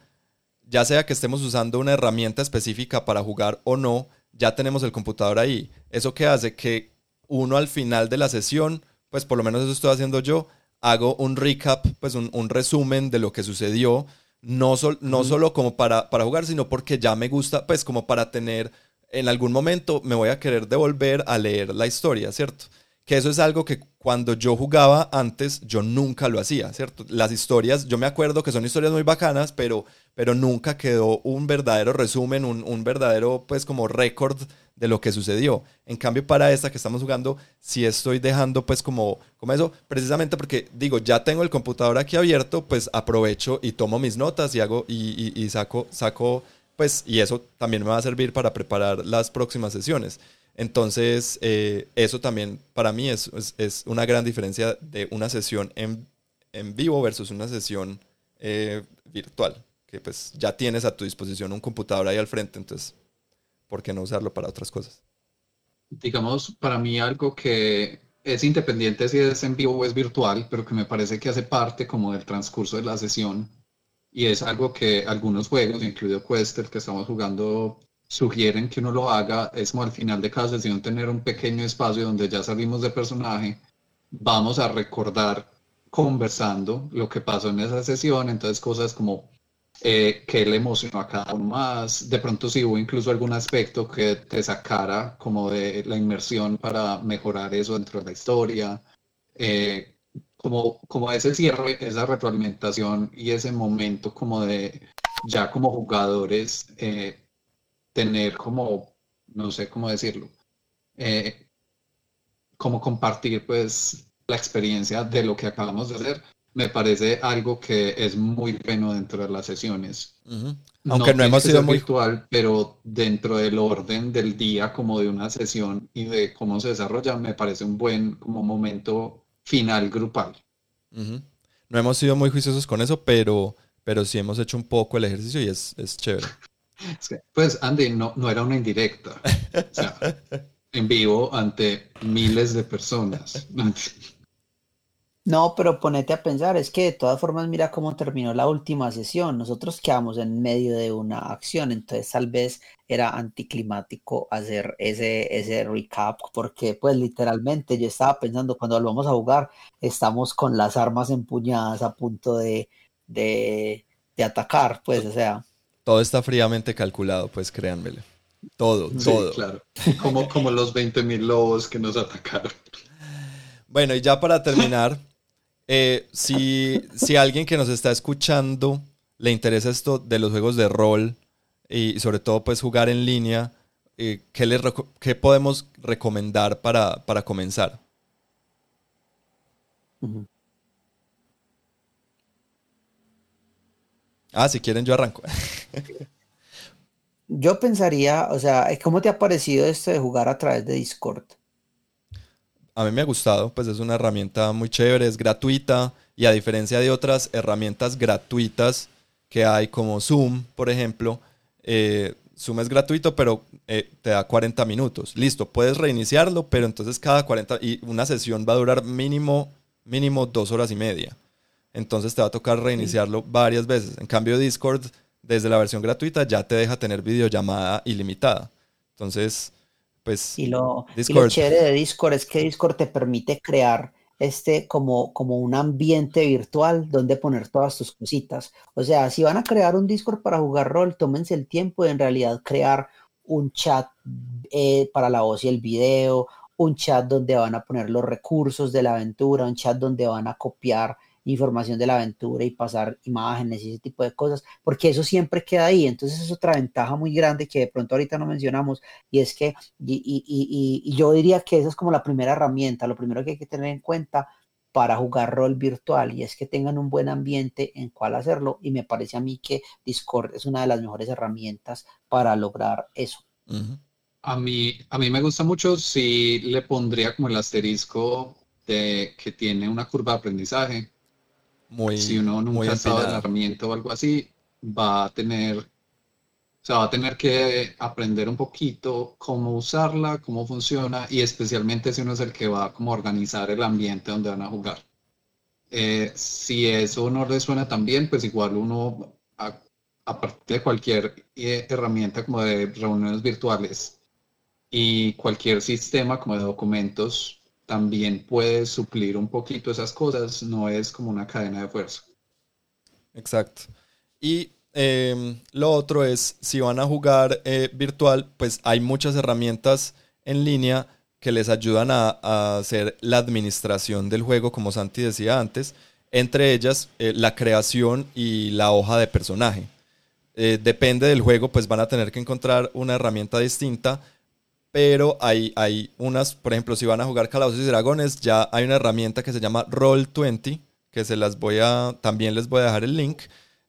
ya sea que estemos usando una herramienta específica para jugar o no, ya tenemos el computador ahí. Eso que hace que uno al final de la sesión, pues por lo menos eso estoy haciendo yo, hago un recap, pues un, un resumen de lo que sucedió no, no solo como para, para jugar, sino porque ya me gusta, pues como para tener, en algún momento me voy a querer devolver a leer la historia, ¿cierto? Que eso es algo que cuando yo jugaba antes, yo nunca lo hacía, ¿cierto? Las historias, yo me acuerdo que son historias muy bacanas, pero, pero nunca quedó un verdadero resumen, un, un verdadero, pues como récord de lo que sucedió. En cambio, para esta que estamos jugando, sí estoy dejando pues como, como eso, precisamente porque digo, ya tengo el computador aquí abierto, pues aprovecho y tomo mis notas y hago y, y, saco, saco, pues, y eso también me va a servir para preparar las próximas sesiones. Entonces, eh, eso también para mí es, es, una gran diferencia de una sesión en, en vivo versus una sesión eh, virtual, que pues ya tienes a tu disposición un computador ahí al frente, entonces ¿por qué no usarlo para otras cosas? Digamos, para mí algo que es independiente si es en vivo o es virtual, pero que me parece que hace parte como del transcurso de la sesión y es algo que algunos juegos, incluido Quest, el que estamos jugando, sugieren que uno lo haga, es como al final de cada sesión tener un pequeño espacio donde ya salimos de personaje, vamos a recordar conversando lo que pasó en esa sesión, entonces cosas como eh, que le emocionó a cada uno más. De pronto si hubo incluso algún aspecto que te sacara como de la inmersión para mejorar eso dentro de la historia. Eh, como, como ese cierre, esa retroalimentación y ese momento como de ya como jugadores eh, tener como, no sé cómo decirlo, como compartir pues la experiencia de lo que acabamos de hacer me parece algo que es muy bueno dentro de las sesiones. Aunque no, hemos sido muy virtual, pero dentro del orden del día, como de una sesión y de cómo se desarrolla, me parece un buen como momento final grupal. No hemos sido muy juiciosos con eso, pero, pero sí hemos hecho un poco el ejercicio y es, es chévere. Pues Andy, no, no era una indirecta. O sea, en vivo ante miles de personas. No, pero ponete a pensar, es que de todas formas mira cómo terminó la última sesión. Nosotros quedamos en medio de una acción, entonces tal vez era anticlimático hacer ese, ese recap, porque pues literalmente yo estaba pensando cuando volvamos a jugar, estamos con las armas empuñadas a punto de, de, atacar, pues o sea. Todo está fríamente calculado, pues créanmele. Todo, todo. Claro, como, como los 20.000 lobos que nos atacaron. Bueno, y ya para terminar, eh, si, si alguien que nos está escuchando le interesa esto de los juegos de rol y sobre todo pues jugar en línea, eh, ¿qué, podemos recomendar para, comenzar? Ah, si quieren yo arranco. yo pensaría, o sea, ¿cómo te ha parecido esto de jugar a través de Discord? a mí me ha gustado, pues es una herramienta muy chévere, es gratuita y a diferencia de otras herramientas gratuitas que hay como Zoom, por ejemplo, eh, Zoom es gratuito, pero eh, te da 40 minutos. Listo, puedes reiniciarlo, pero entonces cada 40 y una sesión va a durar mínimo, mínimo dos horas y media. Entonces te va a tocar reiniciarlo varias veces. En cambio, Discord, desde la versión gratuita, ya te deja tener videollamada ilimitada. Entonces, pues. Y lo, Discord... chévere de Discord es que Discord te permite crear este como, como un ambiente virtual donde poner todas tus cositas. O sea, si van a crear un Discord para jugar rol, tómense el tiempo de en realidad crear un chat eh, para la voz y el video, un chat donde van a poner los recursos de la aventura, un chat donde van a copiar información de la aventura y pasar imágenes y ese tipo de cosas, porque eso siempre queda ahí. Entonces es otra ventaja muy grande que de pronto ahorita no mencionamos y es que, y, yo diría que esa es como la primera herramienta, lo primero que hay que tener en cuenta para jugar rol virtual y es que tengan un buen ambiente en cual hacerlo y me parece a mí que Discord es una de las mejores herramientas para lograr eso. A mí, a mí me gusta mucho si le pondría como el asterisco de que tiene una curva de aprendizaje si uno nunca ha estado en herramienta o algo así, va a tener, o sea, va a tener que aprender un poquito cómo usarla, cómo funciona, y especialmente si uno es el que va a como organizar el ambiente donde van a jugar. Eh, si eso no le suena tan bien, pues igual uno, aparte de cualquier eh, herramienta como de reuniones virtuales y cualquier sistema como de documentos también puede suplir un poquito esas cosas, no es como una cadena de fuerza. Exacto. Y em, lo otro es, si van a jugar eh, virtual, pues hay muchas herramientas en línea que les ayudan a, hacer la administración del juego, como Santi decía antes, entre ellas eh, la creación y la hoja de personaje. Eh, depende del juego, pues van a tener que encontrar una herramienta distinta pero hay, hay unas, por ejemplo, si van a jugar Calabozos y Dragones, ya hay una herramienta que se llama Roll20, que se las voy a, también les voy a dejar el link.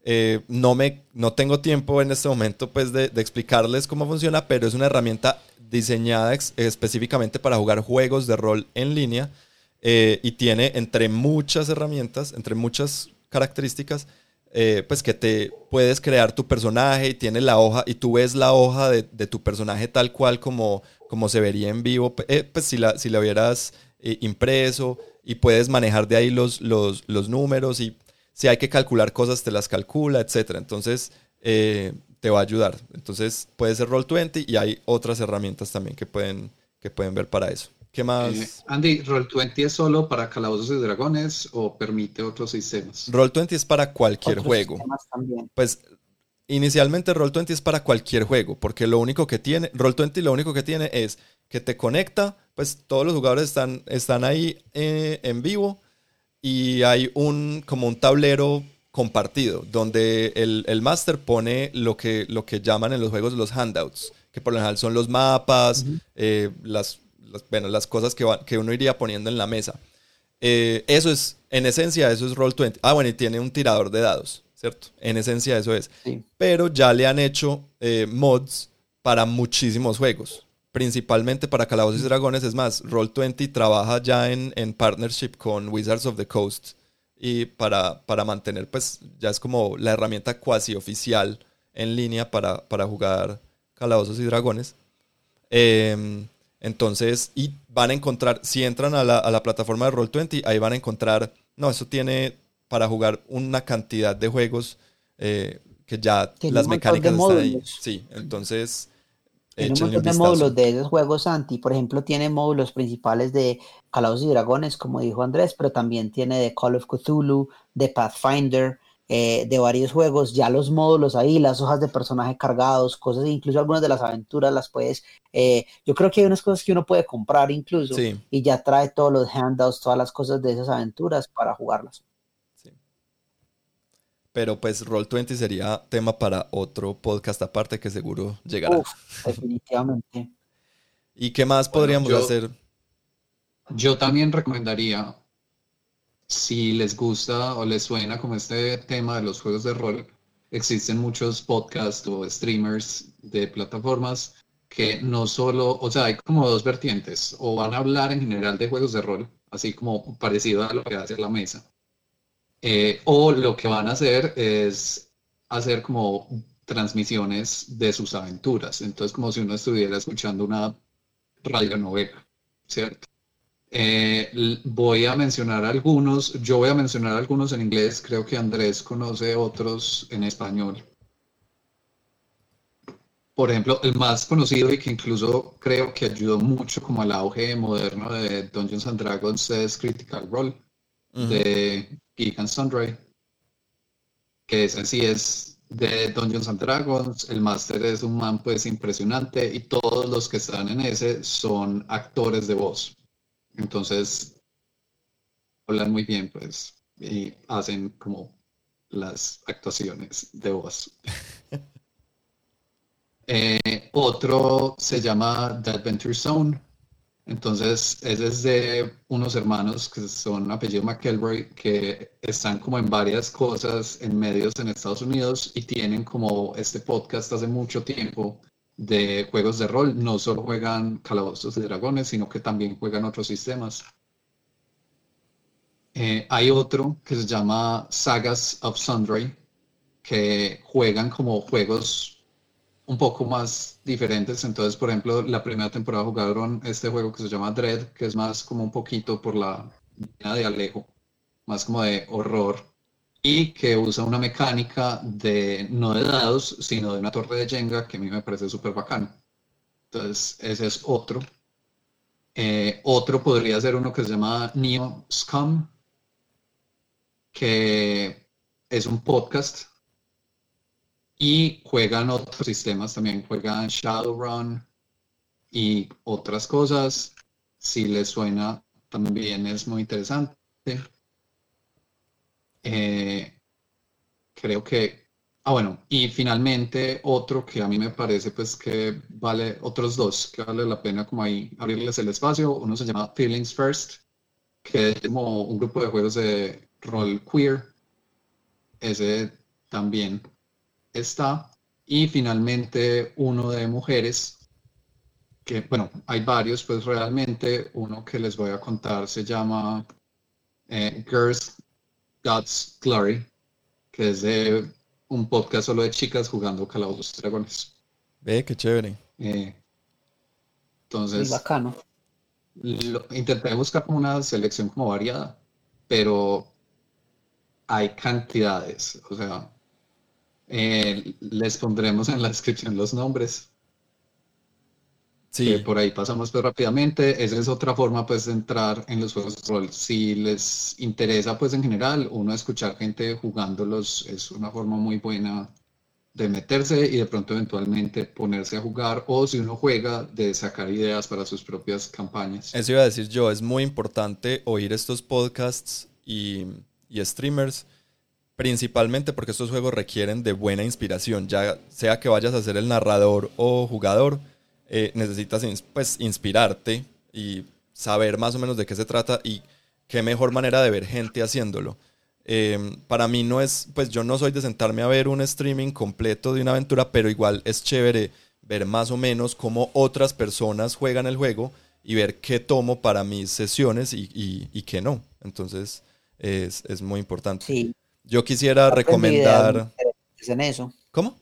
Eh, no, me, no tengo tiempo en este momento pues de, explicarles cómo funciona, pero es una herramienta diseñada específicamente para jugar juegos de rol en línea eh, y tiene entre muchas herramientas, entre muchas características, eh, pues que te puedes crear tu personaje y tiene la hoja y tú ves la hoja de, tu personaje tal cual como, como se vería en vivo, eh, pues si la, si hubieras eh, impreso y puedes manejar de ahí los, los, los, números y si hay que calcular cosas te las calcula, etc. Entonces te va a ayudar. Entonces puede ser Roll20 y hay otras herramientas también que pueden, que pueden ver para eso. ¿Qué más? Eh, Andy, ¿Roll20 es solo para Calabozos y Dragones o permite otros sistemas? Roll20 es para cualquier juego. Pues inicialmente Roll20 es para cualquier juego, porque lo único que tiene, Roll20 lo único que tiene es que te conecta, pues todos los jugadores están, están ahí eh, en vivo y hay un como un tablero compartido, donde el, el máster pone lo que, lo que llaman en los juegos los handouts, que por lo general son los mapas, eh, las las, bueno, las cosas que, que uno iría poniendo en la mesa. Eh, eso es, en esencia, eso es Roll20. Ah, bueno, y tiene un tirador de dados, ¿cierto? En esencia, eso es. Pero ya le han hecho eh, mods para muchísimos juegos, principalmente para Calabozos y Dragones. Es más, Roll20 trabaja ya en, en partnership con Wizards of the Coast y para, para mantener, pues, ya es como la herramienta cuasi oficial en línea para, para jugar Calabozos y Dragones. Eh, entonces, y van a encontrar, si entran a la, plataforma de Roll20, ahí van a encontrar, no, eso tiene para jugar una cantidad de juegos eh, que ya las mecánicas están ahí. Sí, entonces... Tiene un montón de módulos de esos juegos anti. Por ejemplo, tiene módulos principales de Calabozos y Dragones, como dijo Andrés, pero también tiene de Call of Cthulhu, de Pathfinder, eh, de varios juegos, ya los módulos ahí, las hojas de personaje cargados, cosas, incluso algunas de las aventuras las puedes, eh, yo creo que hay unas cosas que uno puede comprar incluso y ya trae todos los handouts, todas las cosas de esas aventuras para jugarlas. Pero pues Roll20 sería tema para otro podcast aparte que seguro llegará. definitivamente. ¿Y qué más podríamos hacer? Yo también recomendaría si les gusta o les suena como este tema de los juegos de rol, existen muchos podcasts o streamers de plataformas que no solo, o sea, hay como dos vertientes, o van a hablar en general de juegos de rol, así como parecido a lo que hace la mesa, eh, o lo que van a hacer es hacer como transmisiones de sus aventuras. Entonces, como si uno estuviera escuchando una radionovela, ¿cierto? Eh, voy a mencionar algunos, yo voy a mencionar algunos en inglés, creo que Andrés conoce otros en español. Por ejemplo, el más conocido y que incluso creo que ayudó mucho como al auge moderno de Dungeons and Dragons es Critical Role de Geek and Sundry, que ese sí es de Dungeons and Dragons, el máster es un man pues impresionante y todos los que están en ese son actores de voz. Entonces, hablan muy bien, pues, y hacen como las actuaciones de voz. Eh, otro se llama The Adventure Zone. Entonces, ese es de unos hermanos que son apellido McElroy, que están como en varias cosas en medios en Estados Unidos y tienen como este podcast hace mucho tiempo de juegos de rol. No solo juegan calabozos y dragones, sino que también juegan otros sistemas. Eh, hay otro que se llama Sagas of Sundry, que juegan como juegos un poco más diferentes. Entonces, por ejemplo, la primera temporada jugaron este juego que se llama Dread, que es más como un poquito por la línea de Alejo, más como de horror y que usa una mecánica de no de dados, sino de una torre de Jenga que a mí me parece súper bacano. Entonces, ese es otro. Eh, otro podría ser uno que se llama Neo Scum, que es un podcast y juegan otros sistemas también, juegan Shadowrun y otras cosas. Si les suena, también es muy interesante. Eh, creo que, ah bueno, y finalmente otro que a mí me parece pues que vale, otros dos que vale la pena como ahí abrirles el espacio, uno se llama Feelings First, que es como un grupo de juegos de rol queer, ese también está, y finalmente uno de mujeres, que bueno, hay varios, pues realmente uno que les voy a contar se llama eh, Girls God's Glory, que es de un podcast solo de chicas jugando Calabozos y Dragones. Ve, qué chévere. Eh, entonces, bacano. intenté buscar como una selección como variada, pero hay cantidades, o sea, eh, les pondremos en la descripción los nombres, Sí. por ahí pasamos pues rápidamente. Esa es otra forma pues de entrar en los juegos de rol. Si les interesa pues en general, uno escuchar gente jugándolos es una forma muy buena de meterse y de pronto eventualmente ponerse a jugar o si uno juega de sacar ideas para sus propias campañas. Eso iba a decir yo, es muy importante oír estos podcasts y, y streamers principalmente porque estos juegos requieren de buena inspiración, ya sea que vayas a ser el narrador o jugador eh, necesitas pues, inspirarte y saber más o menos de qué se trata y qué mejor manera de ver gente haciéndolo. Em, para mí no es, pues yo no soy de sentarme a ver un streaming completo de una aventura, pero igual es chévere ver más o menos cómo otras personas juegan el juego y ver qué tomo para mis sesiones y, y, qué no. Entonces es, es muy importante. Sí. Yo quisiera recomendar... En eso. ¿Cómo?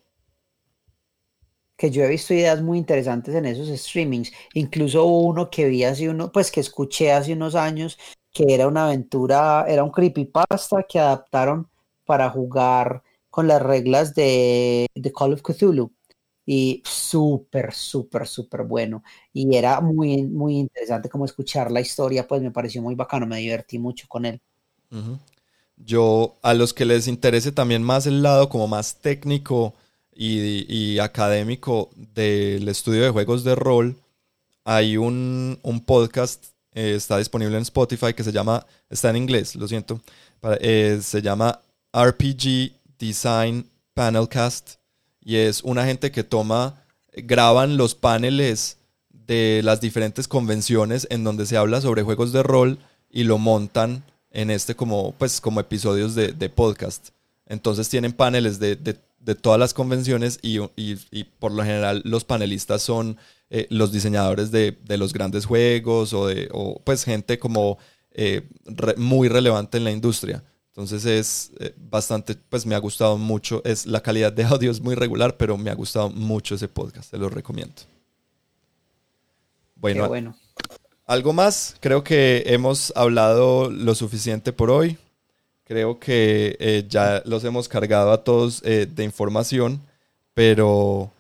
Que yo he visto ideas muy interesantes en esos streamings. Incluso uno que vi hace uno, pues que escuché hace unos años, que era una aventura, era un creepypasta que adaptaron para jugar con las reglas de, de Call of Cthulhu. Y súper, súper, súper bueno. Y era muy, muy interesante como escuchar la historia, pues me pareció muy bacano, me divertí mucho con él. Yo, a los que les interese también más el lado como más técnico, y, académico del estudio de juegos de rol, hay un, podcast, eh, está disponible en Spotify que se llama, está en inglés, lo siento, eh, se llama RPG Design Panelcast y es una gente que toma, graban los paneles de las diferentes convenciones en donde se habla sobre juegos de rol y lo montan en este como, pues, como episodios de, podcast. Entonces tienen paneles de, de de todas las convenciones y, por lo general los panelistas son eh, los diseñadores de, los grandes juegos o, de, pues gente como eh, muy relevante en la industria. Entonces es eh, bastante, pues me ha gustado mucho. Es, la calidad de audio es muy regular, pero me ha gustado mucho ese podcast. Te lo recomiendo. Bueno, bueno. ¿algo más? Creo que hemos hablado lo suficiente por hoy. Creo que eh, ya los hemos cargado a todos eh, de información, pero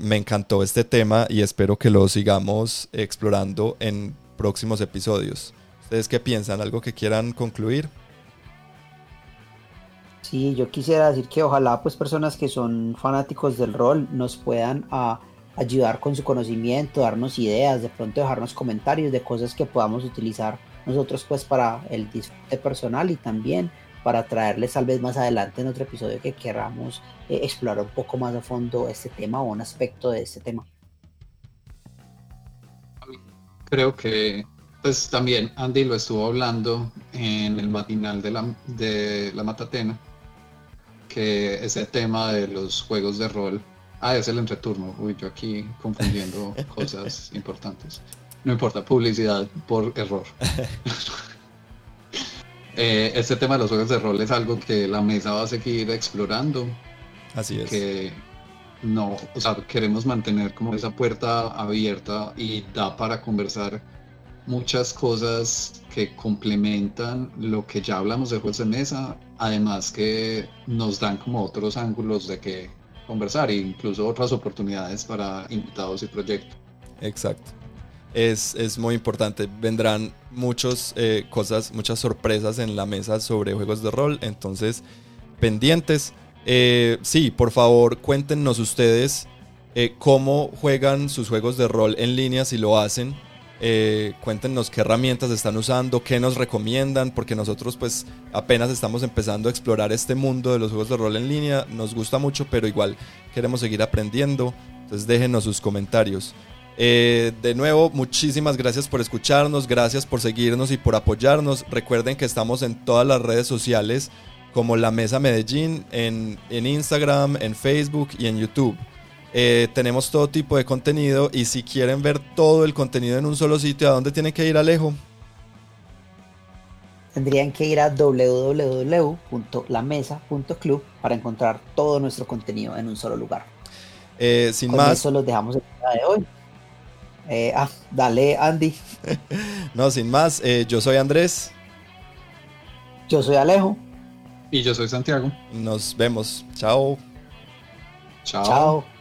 me encantó este tema y espero que lo sigamos explorando en próximos episodios. ¿Ustedes qué piensan? ¿Algo que quieran concluir? Sí, yo quisiera decir que ojalá pues personas que son fanáticos del rol nos puedan ah, ayudar con su conocimiento, darnos ideas, de pronto dejarnos comentarios de cosas que podamos utilizar nosotros pues para el disfrute personal y también para traerles tal vez más adelante en otro episodio que queramos eh, explorar un poco más a fondo este tema o un aspecto de este tema. Creo que pues también Andy lo estuvo hablando en el matinal de la, de la Matatena que ese tema de los juegos de rol. Ah, es el entreturno. Uy, yo aquí confundiendo cosas importantes. No importa, publicidad por error. eh, este tema de los juegos de rol es algo que la mesa va a seguir explorando. Así es. Que no, o sea, queremos mantener como esa puerta abierta y da para conversar muchas cosas que complementan lo que ya hablamos de juegos de mesa, además que nos dan como otros ángulos de que conversar e incluso otras oportunidades para invitados y proyectos. Exacto. Es, es muy importante. Vendrán muchas eh, cosas, muchas sorpresas en la mesa sobre juegos de rol, entonces pendientes. Eh, sí, por favor, cuéntenos ustedes eh, cómo juegan sus juegos de rol en línea, si lo hacen cuéntenos qué herramientas están usando, qué nos recomiendan, porque nosotros pues apenas estamos empezando a explorar este mundo de los juegos de rol en línea. Nos gusta mucho, pero igual queremos seguir aprendiendo. Entonces déjenos sus comentarios. Eh, de nuevo, muchísimas gracias por escucharnos, gracias por seguirnos y por apoyarnos. Recuerden que estamos en todas las redes sociales como La Mesa Medellín, en, en Instagram, en Facebook y en YouTube. Eh, tenemos todo tipo de contenido y si quieren ver todo el contenido en un solo sitio, ¿a dónde tienen que ir, Alejo? Tendrían que ir a www.lamesa.club para encontrar todo nuestro contenido en un solo lugar. Eh, sin más. Eso los dejamos el día de hoy. Eh, ah, dale, Andy. no, sin más. yo soy Andrés. Yo soy Alejo. Y yo soy Santiago. Nos vemos. Chao. Chao. Chao.